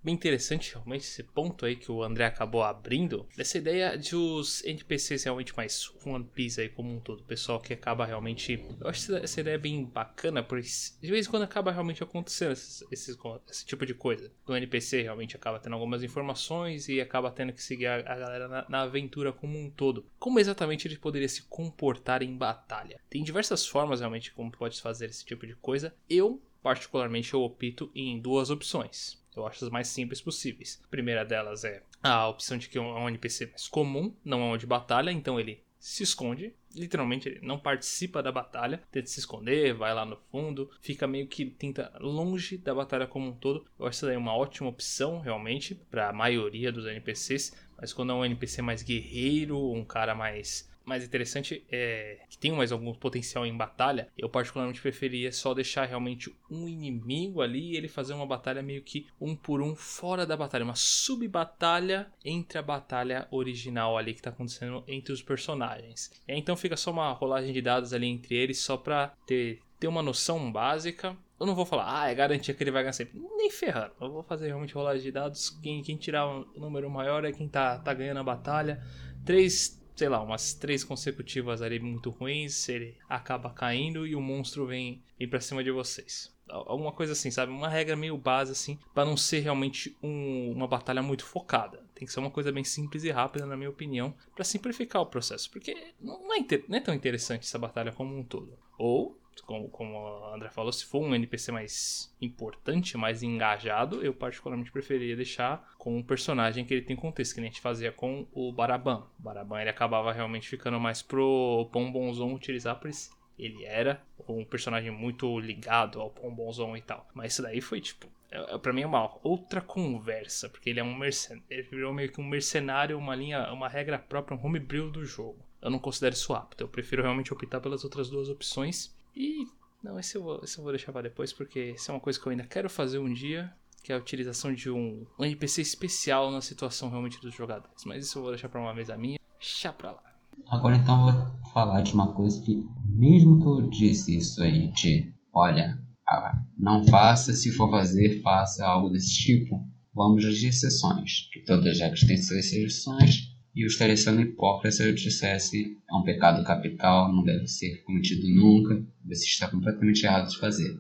Bem interessante realmente esse ponto aí que o André acabou abrindo, dessa ideia de os NPCs realmente mais One Piece aí como um todo, o pessoal que acaba realmente, eu acho essa ideia bem bacana, porque de vez em quando acaba realmente acontecendo esse, esse, esse tipo de coisa, o NPC realmente acaba tendo algumas informações e acaba tendo que seguir a, a galera na, na aventura como um todo. Como exatamente ele poderia se comportar em batalha? Tem diversas formas realmente como pode fazer esse tipo de coisa. Eu particularmente eu opto em duas opções. Acho as mais simples possíveis. A primeira delas é a opção de que é um NPC mais comum, não é um de batalha, então ele se esconde. Literalmente, ele não participa da batalha, tenta se esconder, vai lá no fundo, fica meio que tenta longe da batalha como um todo. Eu acho isso daí uma ótima opção, realmente, para a maioria dos NPCs. Mas quando é um NPC mais guerreiro, um cara mais mais interessante é que tem mais algum potencial em batalha, eu particularmente preferia só deixar realmente um inimigo ali e ele fazer uma batalha meio que um por um fora da batalha, uma sub-batalha entre a batalha original ali que tá acontecendo entre os personagens. E então fica só uma rolagem de dados ali entre eles só pra ter, ter uma noção básica eu não vou falar, ah, é garantia que ele vai ganhar sempre. Nem ferrando. Eu vou fazer realmente rolagem de dados. Quem, quem tirar um número maior é quem tá, tá ganhando a batalha. Três sei lá, umas três consecutivas ali muito ruins, ele acaba caindo e o monstro vem, vem pra cima de vocês. Alguma coisa assim, sabe? Uma regra meio base, assim, para não ser realmente um, uma batalha muito focada. Tem que ser uma coisa bem simples e rápida, na minha opinião, para simplificar o processo. Porque não é, não é tão interessante essa batalha como um todo. Ou como, como a André falou, se for um NPC mais importante, mais engajado, eu particularmente preferia deixar com um personagem que ele tem contexto, que a gente fazia com o Baraban. O Baraban ele acabava realmente ficando mais pro Pombonzon utilizar, por isso ele era um personagem muito ligado ao Pombonzon e tal. Mas isso daí foi tipo. É, é, pra mim é uma outra conversa, porque ele é um mercenário. Ele virou meio que um mercenário, uma linha, uma regra própria, um homebrew do jogo. Eu não considero isso apto. Eu prefiro realmente optar pelas outras duas opções. E. Não, esse eu vou, esse eu vou deixar pra depois, porque isso é uma coisa que eu ainda quero fazer um dia. Que é a utilização de um, NPC especial na situação realmente dos jogadores. Mas isso eu vou deixar pra uma mesa minha. Chá pra lá. Agora então eu vou falar de uma coisa que, mesmo que eu disse isso aí, de olha, ah, não faça, se for fazer, faça algo desse tipo. Vamos às exceções. Que todas as regras têm suas exceções e eu estaria sendo hipócrita se eu dissesse é um pecado capital, não deve ser cometido nunca, você está completamente errado de fazer.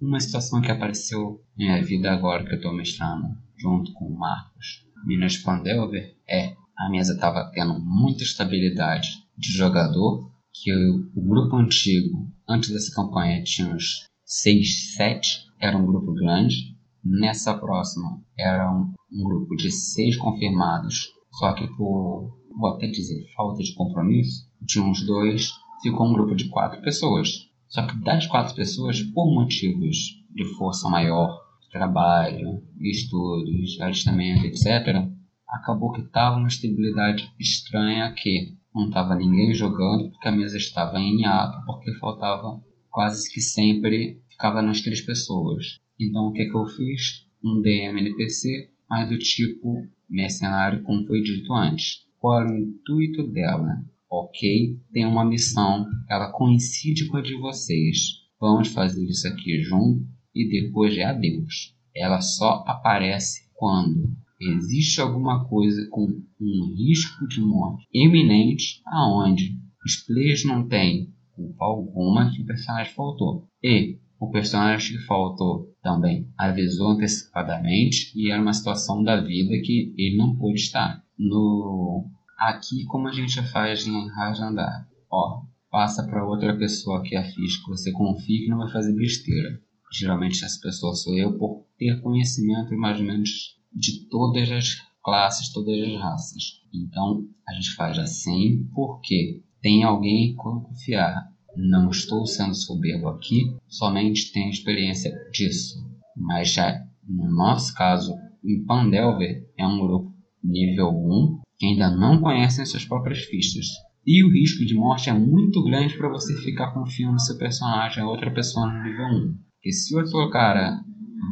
Uma situação que apareceu em minha vida agora que eu estou mestrando junto com o Marcos, Minas Pandelver, é a mesa estava tendo muita estabilidade de jogador, que o, o grupo antigo, antes dessa campanha, tinha uns 6, 7, era um grupo grande. Nessa próxima, era um, um grupo de 6 confirmados só que por, vou até dizer, falta de compromisso, tinha uns dois, ficou um grupo de quatro pessoas. Só que das quatro pessoas, por motivos de força maior, trabalho, estudos, alistamento, etc., acabou que estava uma estabilidade estranha que não estava ninguém jogando porque a mesa estava em ato, porque faltava quase que sempre ficava nas três pessoas. Então o que, que eu fiz? Um DM NPC, mas do tipo mercenário, como foi dito antes. Qual é o intuito dela? Ok, tem uma missão, ela coincide com a de vocês. Vamos fazer isso aqui junto e depois é adeus. Ela só aparece quando existe alguma coisa com um risco de morte iminente, aonde os players não têm culpa alguma que o personagem faltou. E o personagem que faltou também avisou antecipadamente e era uma situação da vida que ele não pôde estar. No aqui como a gente faz em Rajandar, ó, passa para outra pessoa que a ficha que você confia que não vai fazer besteira. Geralmente essa pessoa sou eu por ter conhecimento mais ou menos de todas as classes, todas as raças. Então a gente faz assim porque tem alguém confiar Não estou sendo soberbo aqui, somente tenho experiência disso. Mas já no nosso caso, em Pandelver é um grupo nível 1 que ainda não conhecem suas próprias fichas. E o risco de morte é muito grande para você ficar confiando seu personagem a outra pessoa no nível 1. Porque se o outro cara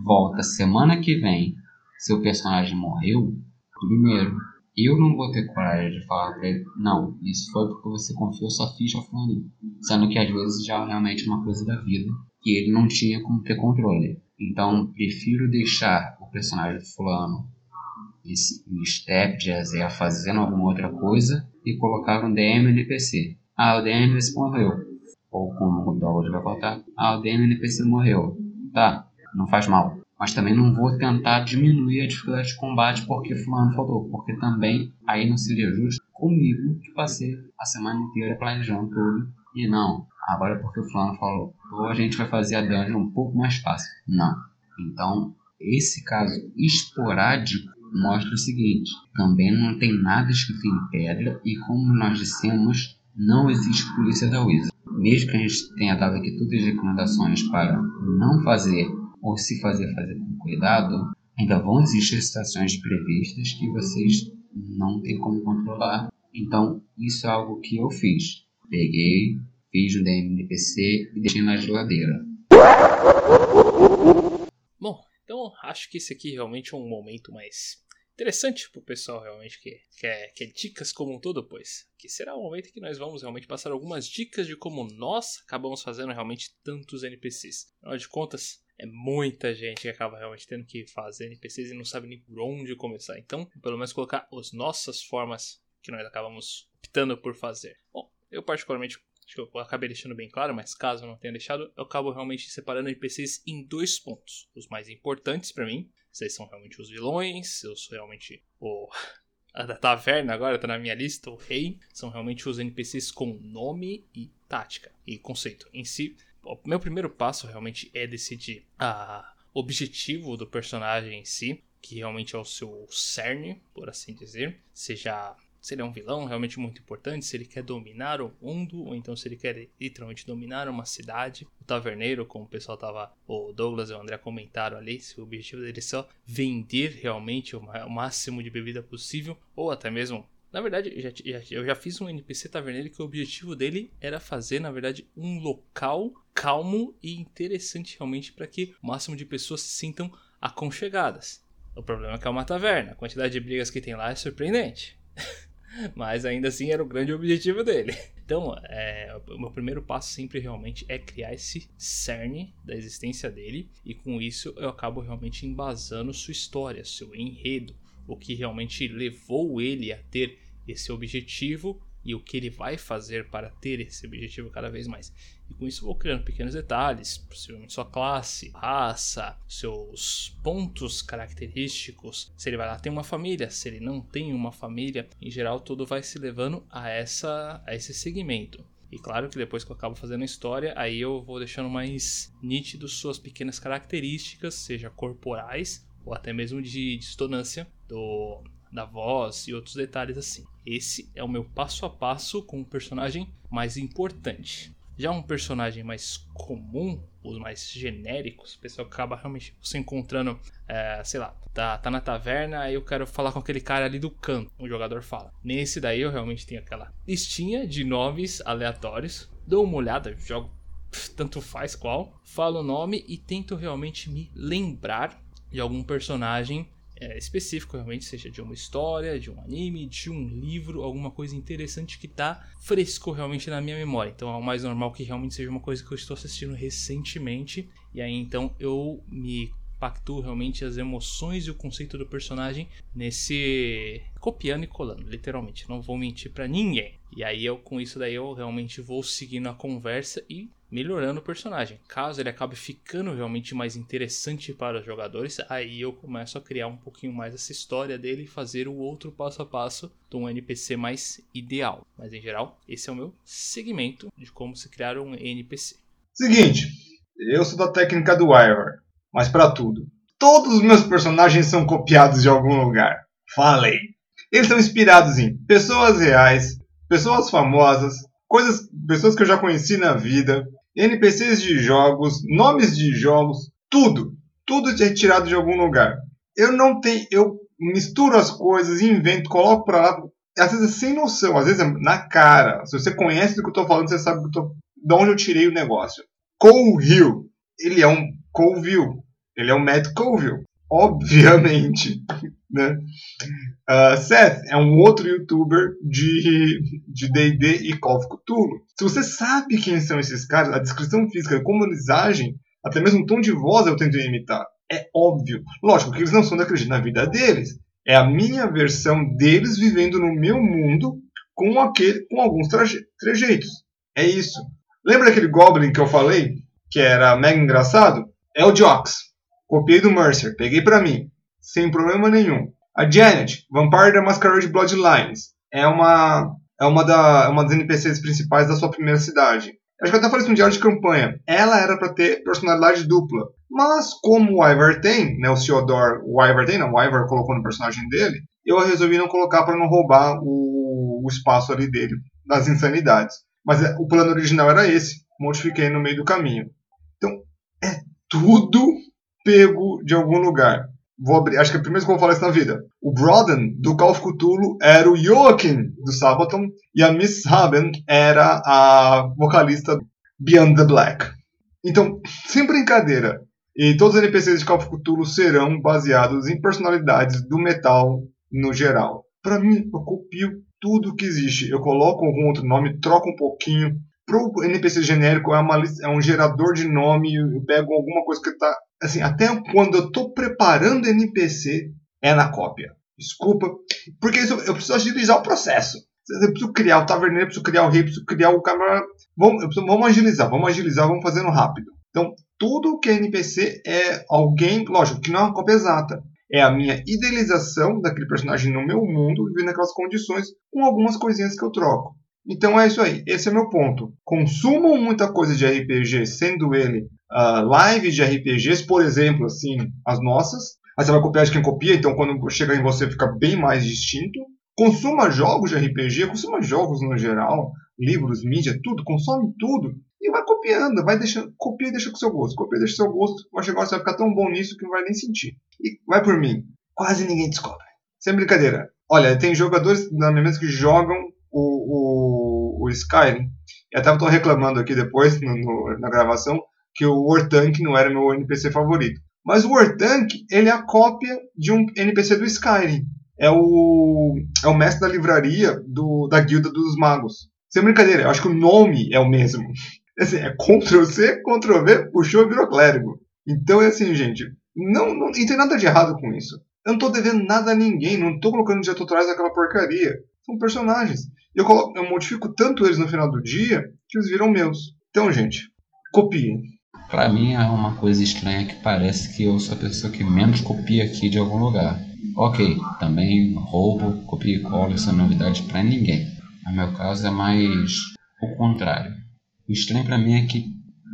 volta semana que vem, seu personagem morreu, primeiro, eu não vou ter coragem de falar pra ele, não, isso foi porque você confiou sua ficha ao fulano. Sendo que às vezes já é realmente uma coisa da vida que ele não tinha como ter controle. Então, prefiro deixar o personagem do fulano e o step de Azea fazendo alguma outra coisa e colocar um DM NPC. Ah, o DM morreu. Ou como o Douglas vai botar, ah, o DM NPC morreu. Tá, não faz mal. Mas também não vou tentar diminuir a dificuldade de combate porque fulano faltou. Porque também aí não seria justo comigo que passei a semana inteira planejando tudo. E não, agora porque o fulano falou, ou a gente vai fazer a dungeon um pouco mais fácil. Não. Então, esse caso esporádico mostra o seguinte: também não tem nada escrito em pedra e, como nós dissemos, não existe polícia da Wizard. Mesmo que a gente tenha dado aqui todas as recomendações para não fazer ou se fazer, fazer com cuidado, ainda vão existir situações previstas que vocês não têm como controlar. Então, isso é algo que eu fiz. Peguei, fiz o DMPC e deixei na geladeira. Bom, então acho que esse aqui realmente é um momento mais interessante pro pessoal realmente que quer, quer dicas como um todo, pois que será o momento que nós vamos realmente passar algumas dicas de como nós acabamos fazendo realmente tantos NPCs. Afinal de contas, é muita gente que acaba realmente tendo que fazer NPCs e não sabe nem por onde começar. Então, pelo menos colocar as nossas formas que nós acabamos optando por fazer. Bom, eu particularmente acho que eu acabei deixando bem claro, mas caso não tenha deixado, eu acabo realmente separando NPCs em dois pontos. Os mais importantes para mim, vocês são realmente os vilões, eu sou realmente o. A da taverna agora tá na minha lista, o rei. São realmente os NPCs com nome e tática e conceito. Em si, o meu primeiro passo realmente é decidir o objetivo do personagem em si, que realmente é o seu cerne, por assim dizer. Seja se ele é um vilão realmente muito importante, se ele quer dominar o mundo, ou então se ele quer literalmente dominar uma cidade. O taverneiro, como o pessoal tava, o Douglas e o André comentaram ali, se o objetivo dele é só vender realmente o máximo de bebida possível, ou até mesmo na verdade, já, já, eu já fiz um NPC taverneiro que o objetivo dele era fazer, na verdade, um local calmo e interessante realmente para que o máximo de pessoas se sintam aconchegadas. O problema é que é uma taverna, a quantidade de brigas que tem lá é surpreendente. Mas ainda assim era o grande objetivo dele. Então, é, o meu primeiro passo sempre realmente é criar esse cerne da existência dele, e com isso eu acabo realmente embasando sua história, seu enredo, o que realmente levou ele a ter esse objetivo e o que ele vai fazer para ter esse objetivo cada vez mais. E com isso vou criando pequenos detalhes, possivelmente sua classe, raça, seus pontos característicos. Se ele vai lá ter uma família, se ele não tem uma família, em geral tudo vai se levando a essa a esse segmento. E claro que depois que eu acabo fazendo a história, aí eu vou deixando mais nítido suas pequenas características, seja corporais ou até mesmo de dissonância do da voz e outros detalhes assim. Esse é o meu passo a passo com o personagem mais importante. Já um personagem mais comum, os mais genéricos, o pessoal acaba realmente se encontrando, é, sei lá, tá, tá na taverna, aí eu quero falar com aquele cara ali do canto, o jogador fala. Nesse daí eu realmente tenho aquela listinha de nomes aleatórios, dou uma olhada, jogo tanto faz qual, falo o nome e tento realmente me lembrar de algum personagem é, específico, realmente, seja de uma história, de um anime, de um livro, alguma coisa interessante que tá fresco realmente na minha memória. Então é o mais normal que realmente seja uma coisa que eu estou assistindo recentemente. E aí então eu me pactuo realmente as emoções e o conceito do personagem nesse copiando e colando, literalmente. Não vou mentir para ninguém. E aí eu com isso daí eu realmente vou seguindo a conversa e melhorando o personagem. Caso ele acabe ficando realmente mais interessante para os jogadores, aí eu começo a criar um pouquinho mais essa história dele e fazer o outro passo a passo de um NPC mais ideal. Mas em geral, esse é o meu segmento de como se criar um NPC. Seguinte, eu sou da técnica do Wire, mas para tudo. Todos os meus personagens são copiados de algum lugar. Falei. Eles são inspirados em pessoas reais, pessoas famosas, coisas, pessoas que eu já conheci na vida, NPCs de jogos, nomes de jogos, tudo, tudo é tirado de algum lugar. Eu não tenho, eu misturo as coisas, invento, coloco para lá, às vezes é sem noção, às vezes é na cara. Se você conhece do que eu estou falando, você sabe tô, de onde eu tirei o negócio. Cole Hill, ele é um Colville, ele é um Matt Colville, obviamente, né? Uh, Seth é um outro youtuber de D&D e Call of Cthulhu. Se você sabe quem são esses caras, a descrição física, a comunizagem, até mesmo o tom de voz eu tento imitar. É óbvio. Lógico que eles não são jeito na vida deles. É a minha versão deles vivendo no meu mundo com, aquele, com alguns trejeitos. É isso. Lembra aquele Goblin que eu falei? Que era mega engraçado? É o Jox. Copiei do Mercer, peguei para mim. Sem problema nenhum. A Janet, Vampire da Masquerade Bloodlines, é uma, é uma, da, é uma das NPCs principais da sua primeira cidade. Acho que eu até falei isso no diário de campanha. Ela era para ter personalidade dupla. Mas como o Ivar tem, né, o Theodore, o Ivar tem, não, o Ivar colocou no personagem dele, eu resolvi não colocar para não roubar o, o, espaço ali dele, das insanidades. Mas é, o plano original era esse, modifiquei no meio do caminho. Então, é tudo pego de algum lugar. Vou abrir, acho que é a primeira vez que eu vou falar isso na vida. O Broden, do Call of Cthulhu, era o Joachim, do Sabaton, e a Miss Haben era a vocalista Beyond the Black. Então, sem brincadeira, e todos os NPCs de Call of Cthulhu serão baseados em personalidades do metal no geral. Para mim, eu copio tudo que existe. Eu coloco algum outro nome, troco um pouquinho. Pro NPC genérico é, uma, é um gerador de nome. Eu pego alguma coisa que está assim, até quando eu estou preparando NPC é na cópia. Desculpa, porque isso, eu preciso agilizar o processo. Eu preciso criar o taverneiro, preciso criar o rei, preciso criar o câmera. Vamos, vamos agilizar, vamos agilizar, vamos fazendo rápido. Então, tudo que é NPC é alguém, lógico, que não é uma cópia exata. É a minha idealização daquele personagem no meu mundo, vivendo aquelas condições, com algumas coisinhas que eu troco. Então é isso aí, esse é meu ponto. Consumam muita coisa de RPG, sendo ele uh, lives de RPGs, por exemplo, assim, as nossas. Aí você vai copiar de quem copia, então quando chega em você fica bem mais distinto. Consuma jogos de RPG, consuma jogos no geral, livros, mídia, tudo, consome tudo e vai copiando, vai deixando, copia e deixa com seu gosto, copia e deixa com seu gosto, vai chegar você vai ficar tão bom nisso que não vai nem sentir. E vai por mim, quase ninguém descobre. Sem brincadeira. Olha, tem jogadores na minha mesa que jogam o, o, o Skyrim. E até estou reclamando aqui depois no, no, na gravação que o Wartank não era meu NPC favorito. Mas o Wartank, ele é a cópia de um NPC do Skyrim. É o, é o mestre da livraria do, da Guilda dos Magos. Sem brincadeira, eu acho que o nome é o mesmo. Assim, é Ctrl-C, Ctrl-V, puxou e virou clérigo. Então é assim, gente, não, não, tem nada de errado com isso. Eu não estou devendo nada a ninguém, não estou colocando dia tutoriais naquela porcaria. São personagens. Eu, coloco, eu modifico tanto eles no final do dia que eles viram meus. Então, gente, copiem. Para mim é uma coisa estranha que parece que eu sou a pessoa que menos copia aqui de algum lugar. Ok, também roubo, copia e cola, isso é novidade para ninguém. No meu caso é mais o contrário. O estranho para mim é que,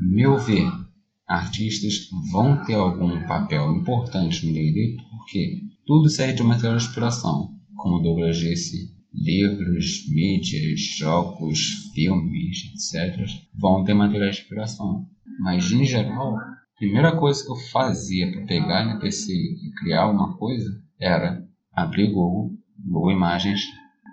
meu ver, artistas vão ter algum papel importante no D&D porque tudo serve de material de inspiração, como o Douglas disse, livros, mídias, jogos, filmes, etc. vão ter material de inspiração. Mas em geral, a primeira coisa que eu fazia para pegar NPC e criar uma coisa era abrir Google, Google Imagens,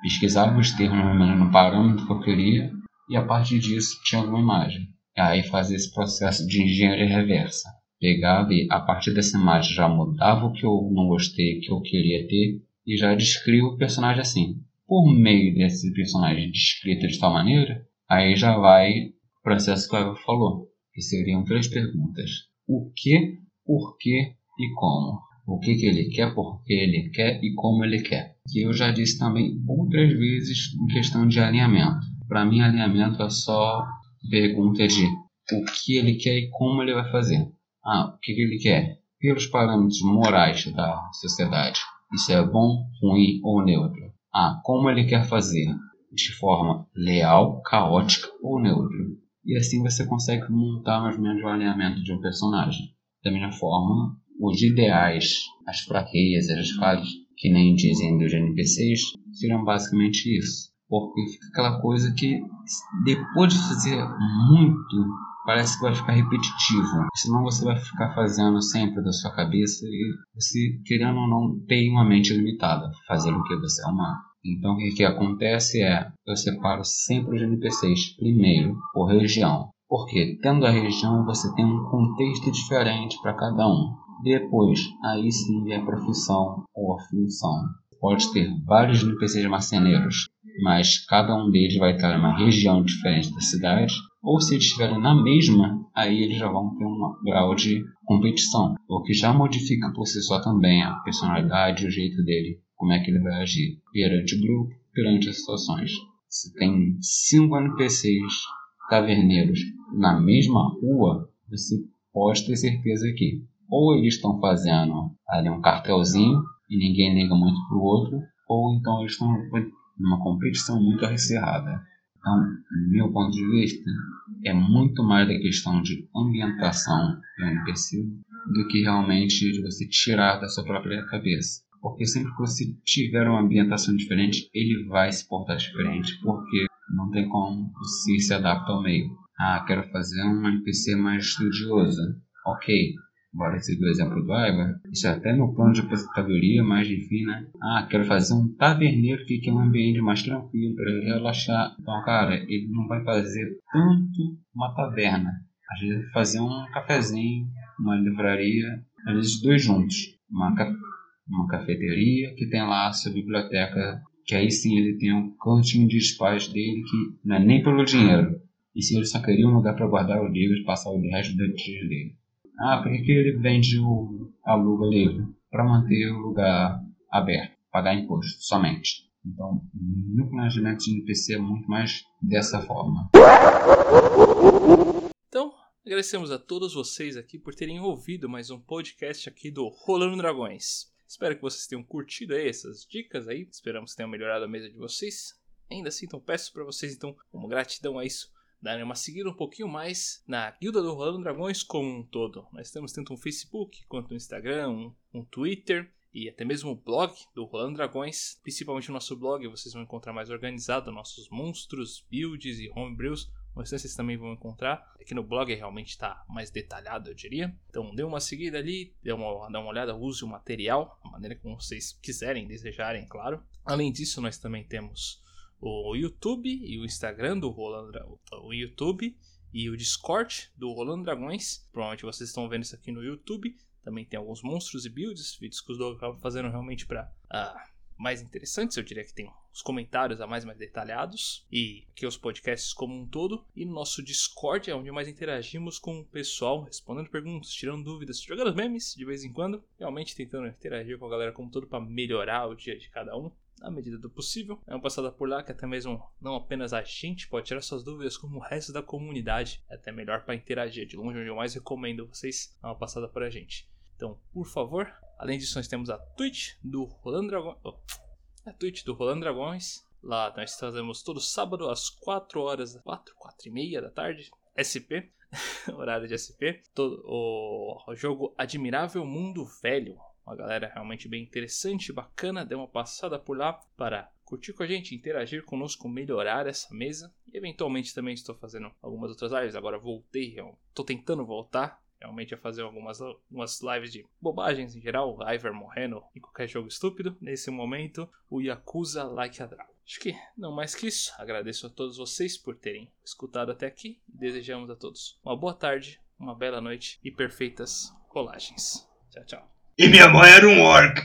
pesquisar os termos no parâmetro que eu queria e a partir disso tinha alguma imagem. Aí fazia esse processo de engenharia reversa. Pegava e a partir dessa imagem já mudava o que eu não gostei, o que eu queria ter e já descrevia o personagem assim. Por meio desse personagem descrito de tal maneira, aí já vai o processo que o Eva falou que seriam três perguntas: o que, por que e como. O que, que ele quer, por que ele quer e como ele quer. Que eu já disse também outras vezes em questão de alinhamento. Para mim, alinhamento é só pergunta de o que ele quer e como ele vai fazer. Ah, o que, que ele quer? Pelos parâmetros morais da sociedade. Isso é bom, ruim ou neutro. Ah, como ele quer fazer? De forma leal, caótica ou neutro e assim você consegue montar mais ou menos o alinhamento de um personagem. Da mesma forma, os ideais, as fraquezas, as falhas, que nem dizem dos NPCs, serão basicamente isso. Porque fica aquela coisa que depois de fazer muito, parece que vai ficar repetitivo. Senão você vai ficar fazendo sempre da sua cabeça e você, querendo ou não, tem uma mente limitada, fazer o que você é humano. Então o que, que acontece é, eu separo sempre os NPCs, primeiro por região. Porque tendo a região você tem um contexto diferente para cada um. Depois, aí sim vem a profissão ou a função. Pode ter vários NPCs marceneiros, mas cada um deles vai estar em uma região diferente da cidade, ou se eles estiverem na mesma, aí eles já vão ter um grau de competição, o que já modifica por si só também a personalidade o jeito dele, como é que ele vai agir perante o grupo, perante as situações. Se tem cinco NPCs taverneiros na mesma rua, você pode ter certeza que ou eles estão fazendo ali um cartelzinho e ninguém liga muito pro outro, ou então eles estão numa competição muito acirrada. Então, no meu ponto de vista, é muito mais da questão de ambientação do NPC do que realmente de você tirar da sua própria cabeça. Porque sempre que você tiver uma ambientação diferente, ele vai se portar diferente, porque não tem como você se adaptar ao meio. Ah, quero fazer um NPC mais estudioso. Ok, Bora seguir o exemplo do Ivar. Isso é até no plano de aposentadoria, mas enfim, né? Ah, quero fazer um taverneiro que quer um ambiente mais tranquilo para ele relaxar. Então, cara, ele não vai fazer tanto uma taverna. Às vezes vai fazer um cafezinho, uma livraria, às vezes dois juntos. Uma, ca... uma cafeteria que tem lá a sua biblioteca, que aí sim ele tem um cantinho de espaço dele que não é nem pelo dinheiro. E se ele só queria um lugar para guardar os livros e passar o resto do dia dele. Ah, por que, que ele vende o aluga livre? Para manter o lugar aberto, pagar imposto somente. Então, no planejamento de NPC é muito mais dessa forma. Então, agradecemos a todos vocês aqui por terem ouvido mais um podcast aqui do Rolando Dragões. Espero que vocês tenham curtido aí essas dicas aí. Esperamos que tenham melhorado a mesa de vocês. Ainda assim, então peço para vocês, então, como gratidão a isso, darem uma seguida um pouquinho mais na Guilda do Rolando Dragões como um todo. Nós temos tanto um Facebook quanto um Instagram, um, um Twitter e até mesmo o blog do Rolando Dragões. Principalmente o nosso blog, vocês vão encontrar mais organizado nossos monstros, builds e homebrews. Mas vocês também vão encontrar. Aqui no blog realmente está mais detalhado, eu diria. Então dê uma seguida ali, dê uma, dê uma olhada, use o material, da maneira como vocês quiserem, desejarem, claro. Além disso, nós também temos o YouTube e o Instagram do Rolando o YouTube e o Discord do Rolando Dragões. Provavelmente vocês estão vendo isso aqui no YouTube. Também tem alguns monstros e builds, vídeos que os dois acabam fazendo realmente para uh, ah, mais interessantes. Eu diria que tem os comentários a mais mais detalhados e aqui os podcasts como um todo. E no nosso Discord é onde mais interagimos com o pessoal, respondendo perguntas, tirando dúvidas, jogando memes de vez em quando, realmente tentando interagir com a galera como um todo para melhorar o dia de cada um na medida do possível. É uma passada por lá que até mesmo não apenas a gente pode tirar suas dúvidas, como o resto da comunidade. É até melhor para interagir. De longe, onde eu mais recomendo vocês dar uma passada por a gente. Então, por favor, além disso, nós temos a Twitch do Rolando Dragões. A Twitch do Rolando Dragões. Lá nós fazemos todo sábado às 4 horas, 4, 4 e meia da tarde, SP, horário de SP. Todo, o jogo Admirável Mundo Velho, uma galera realmente bem interessante, bacana. Dê uma passada por lá para curtir com a gente, interagir conosco, melhorar essa mesa. E eventualmente também estou fazendo algumas outras lives. Agora voltei, estou tentando voltar realmente a fazer algumas, algumas lives de bobagens em geral, Ivar morrendo em qualquer jogo estúpido. Nesse momento, o Yakuza Like a Dragon. Acho que não mais que isso. Agradeço a todos vocês por terem escutado até aqui e desejamos a todos uma boa tarde, uma bela noite e perfeitas rolagens. Tchau, tchau. E minha mãe era um orc.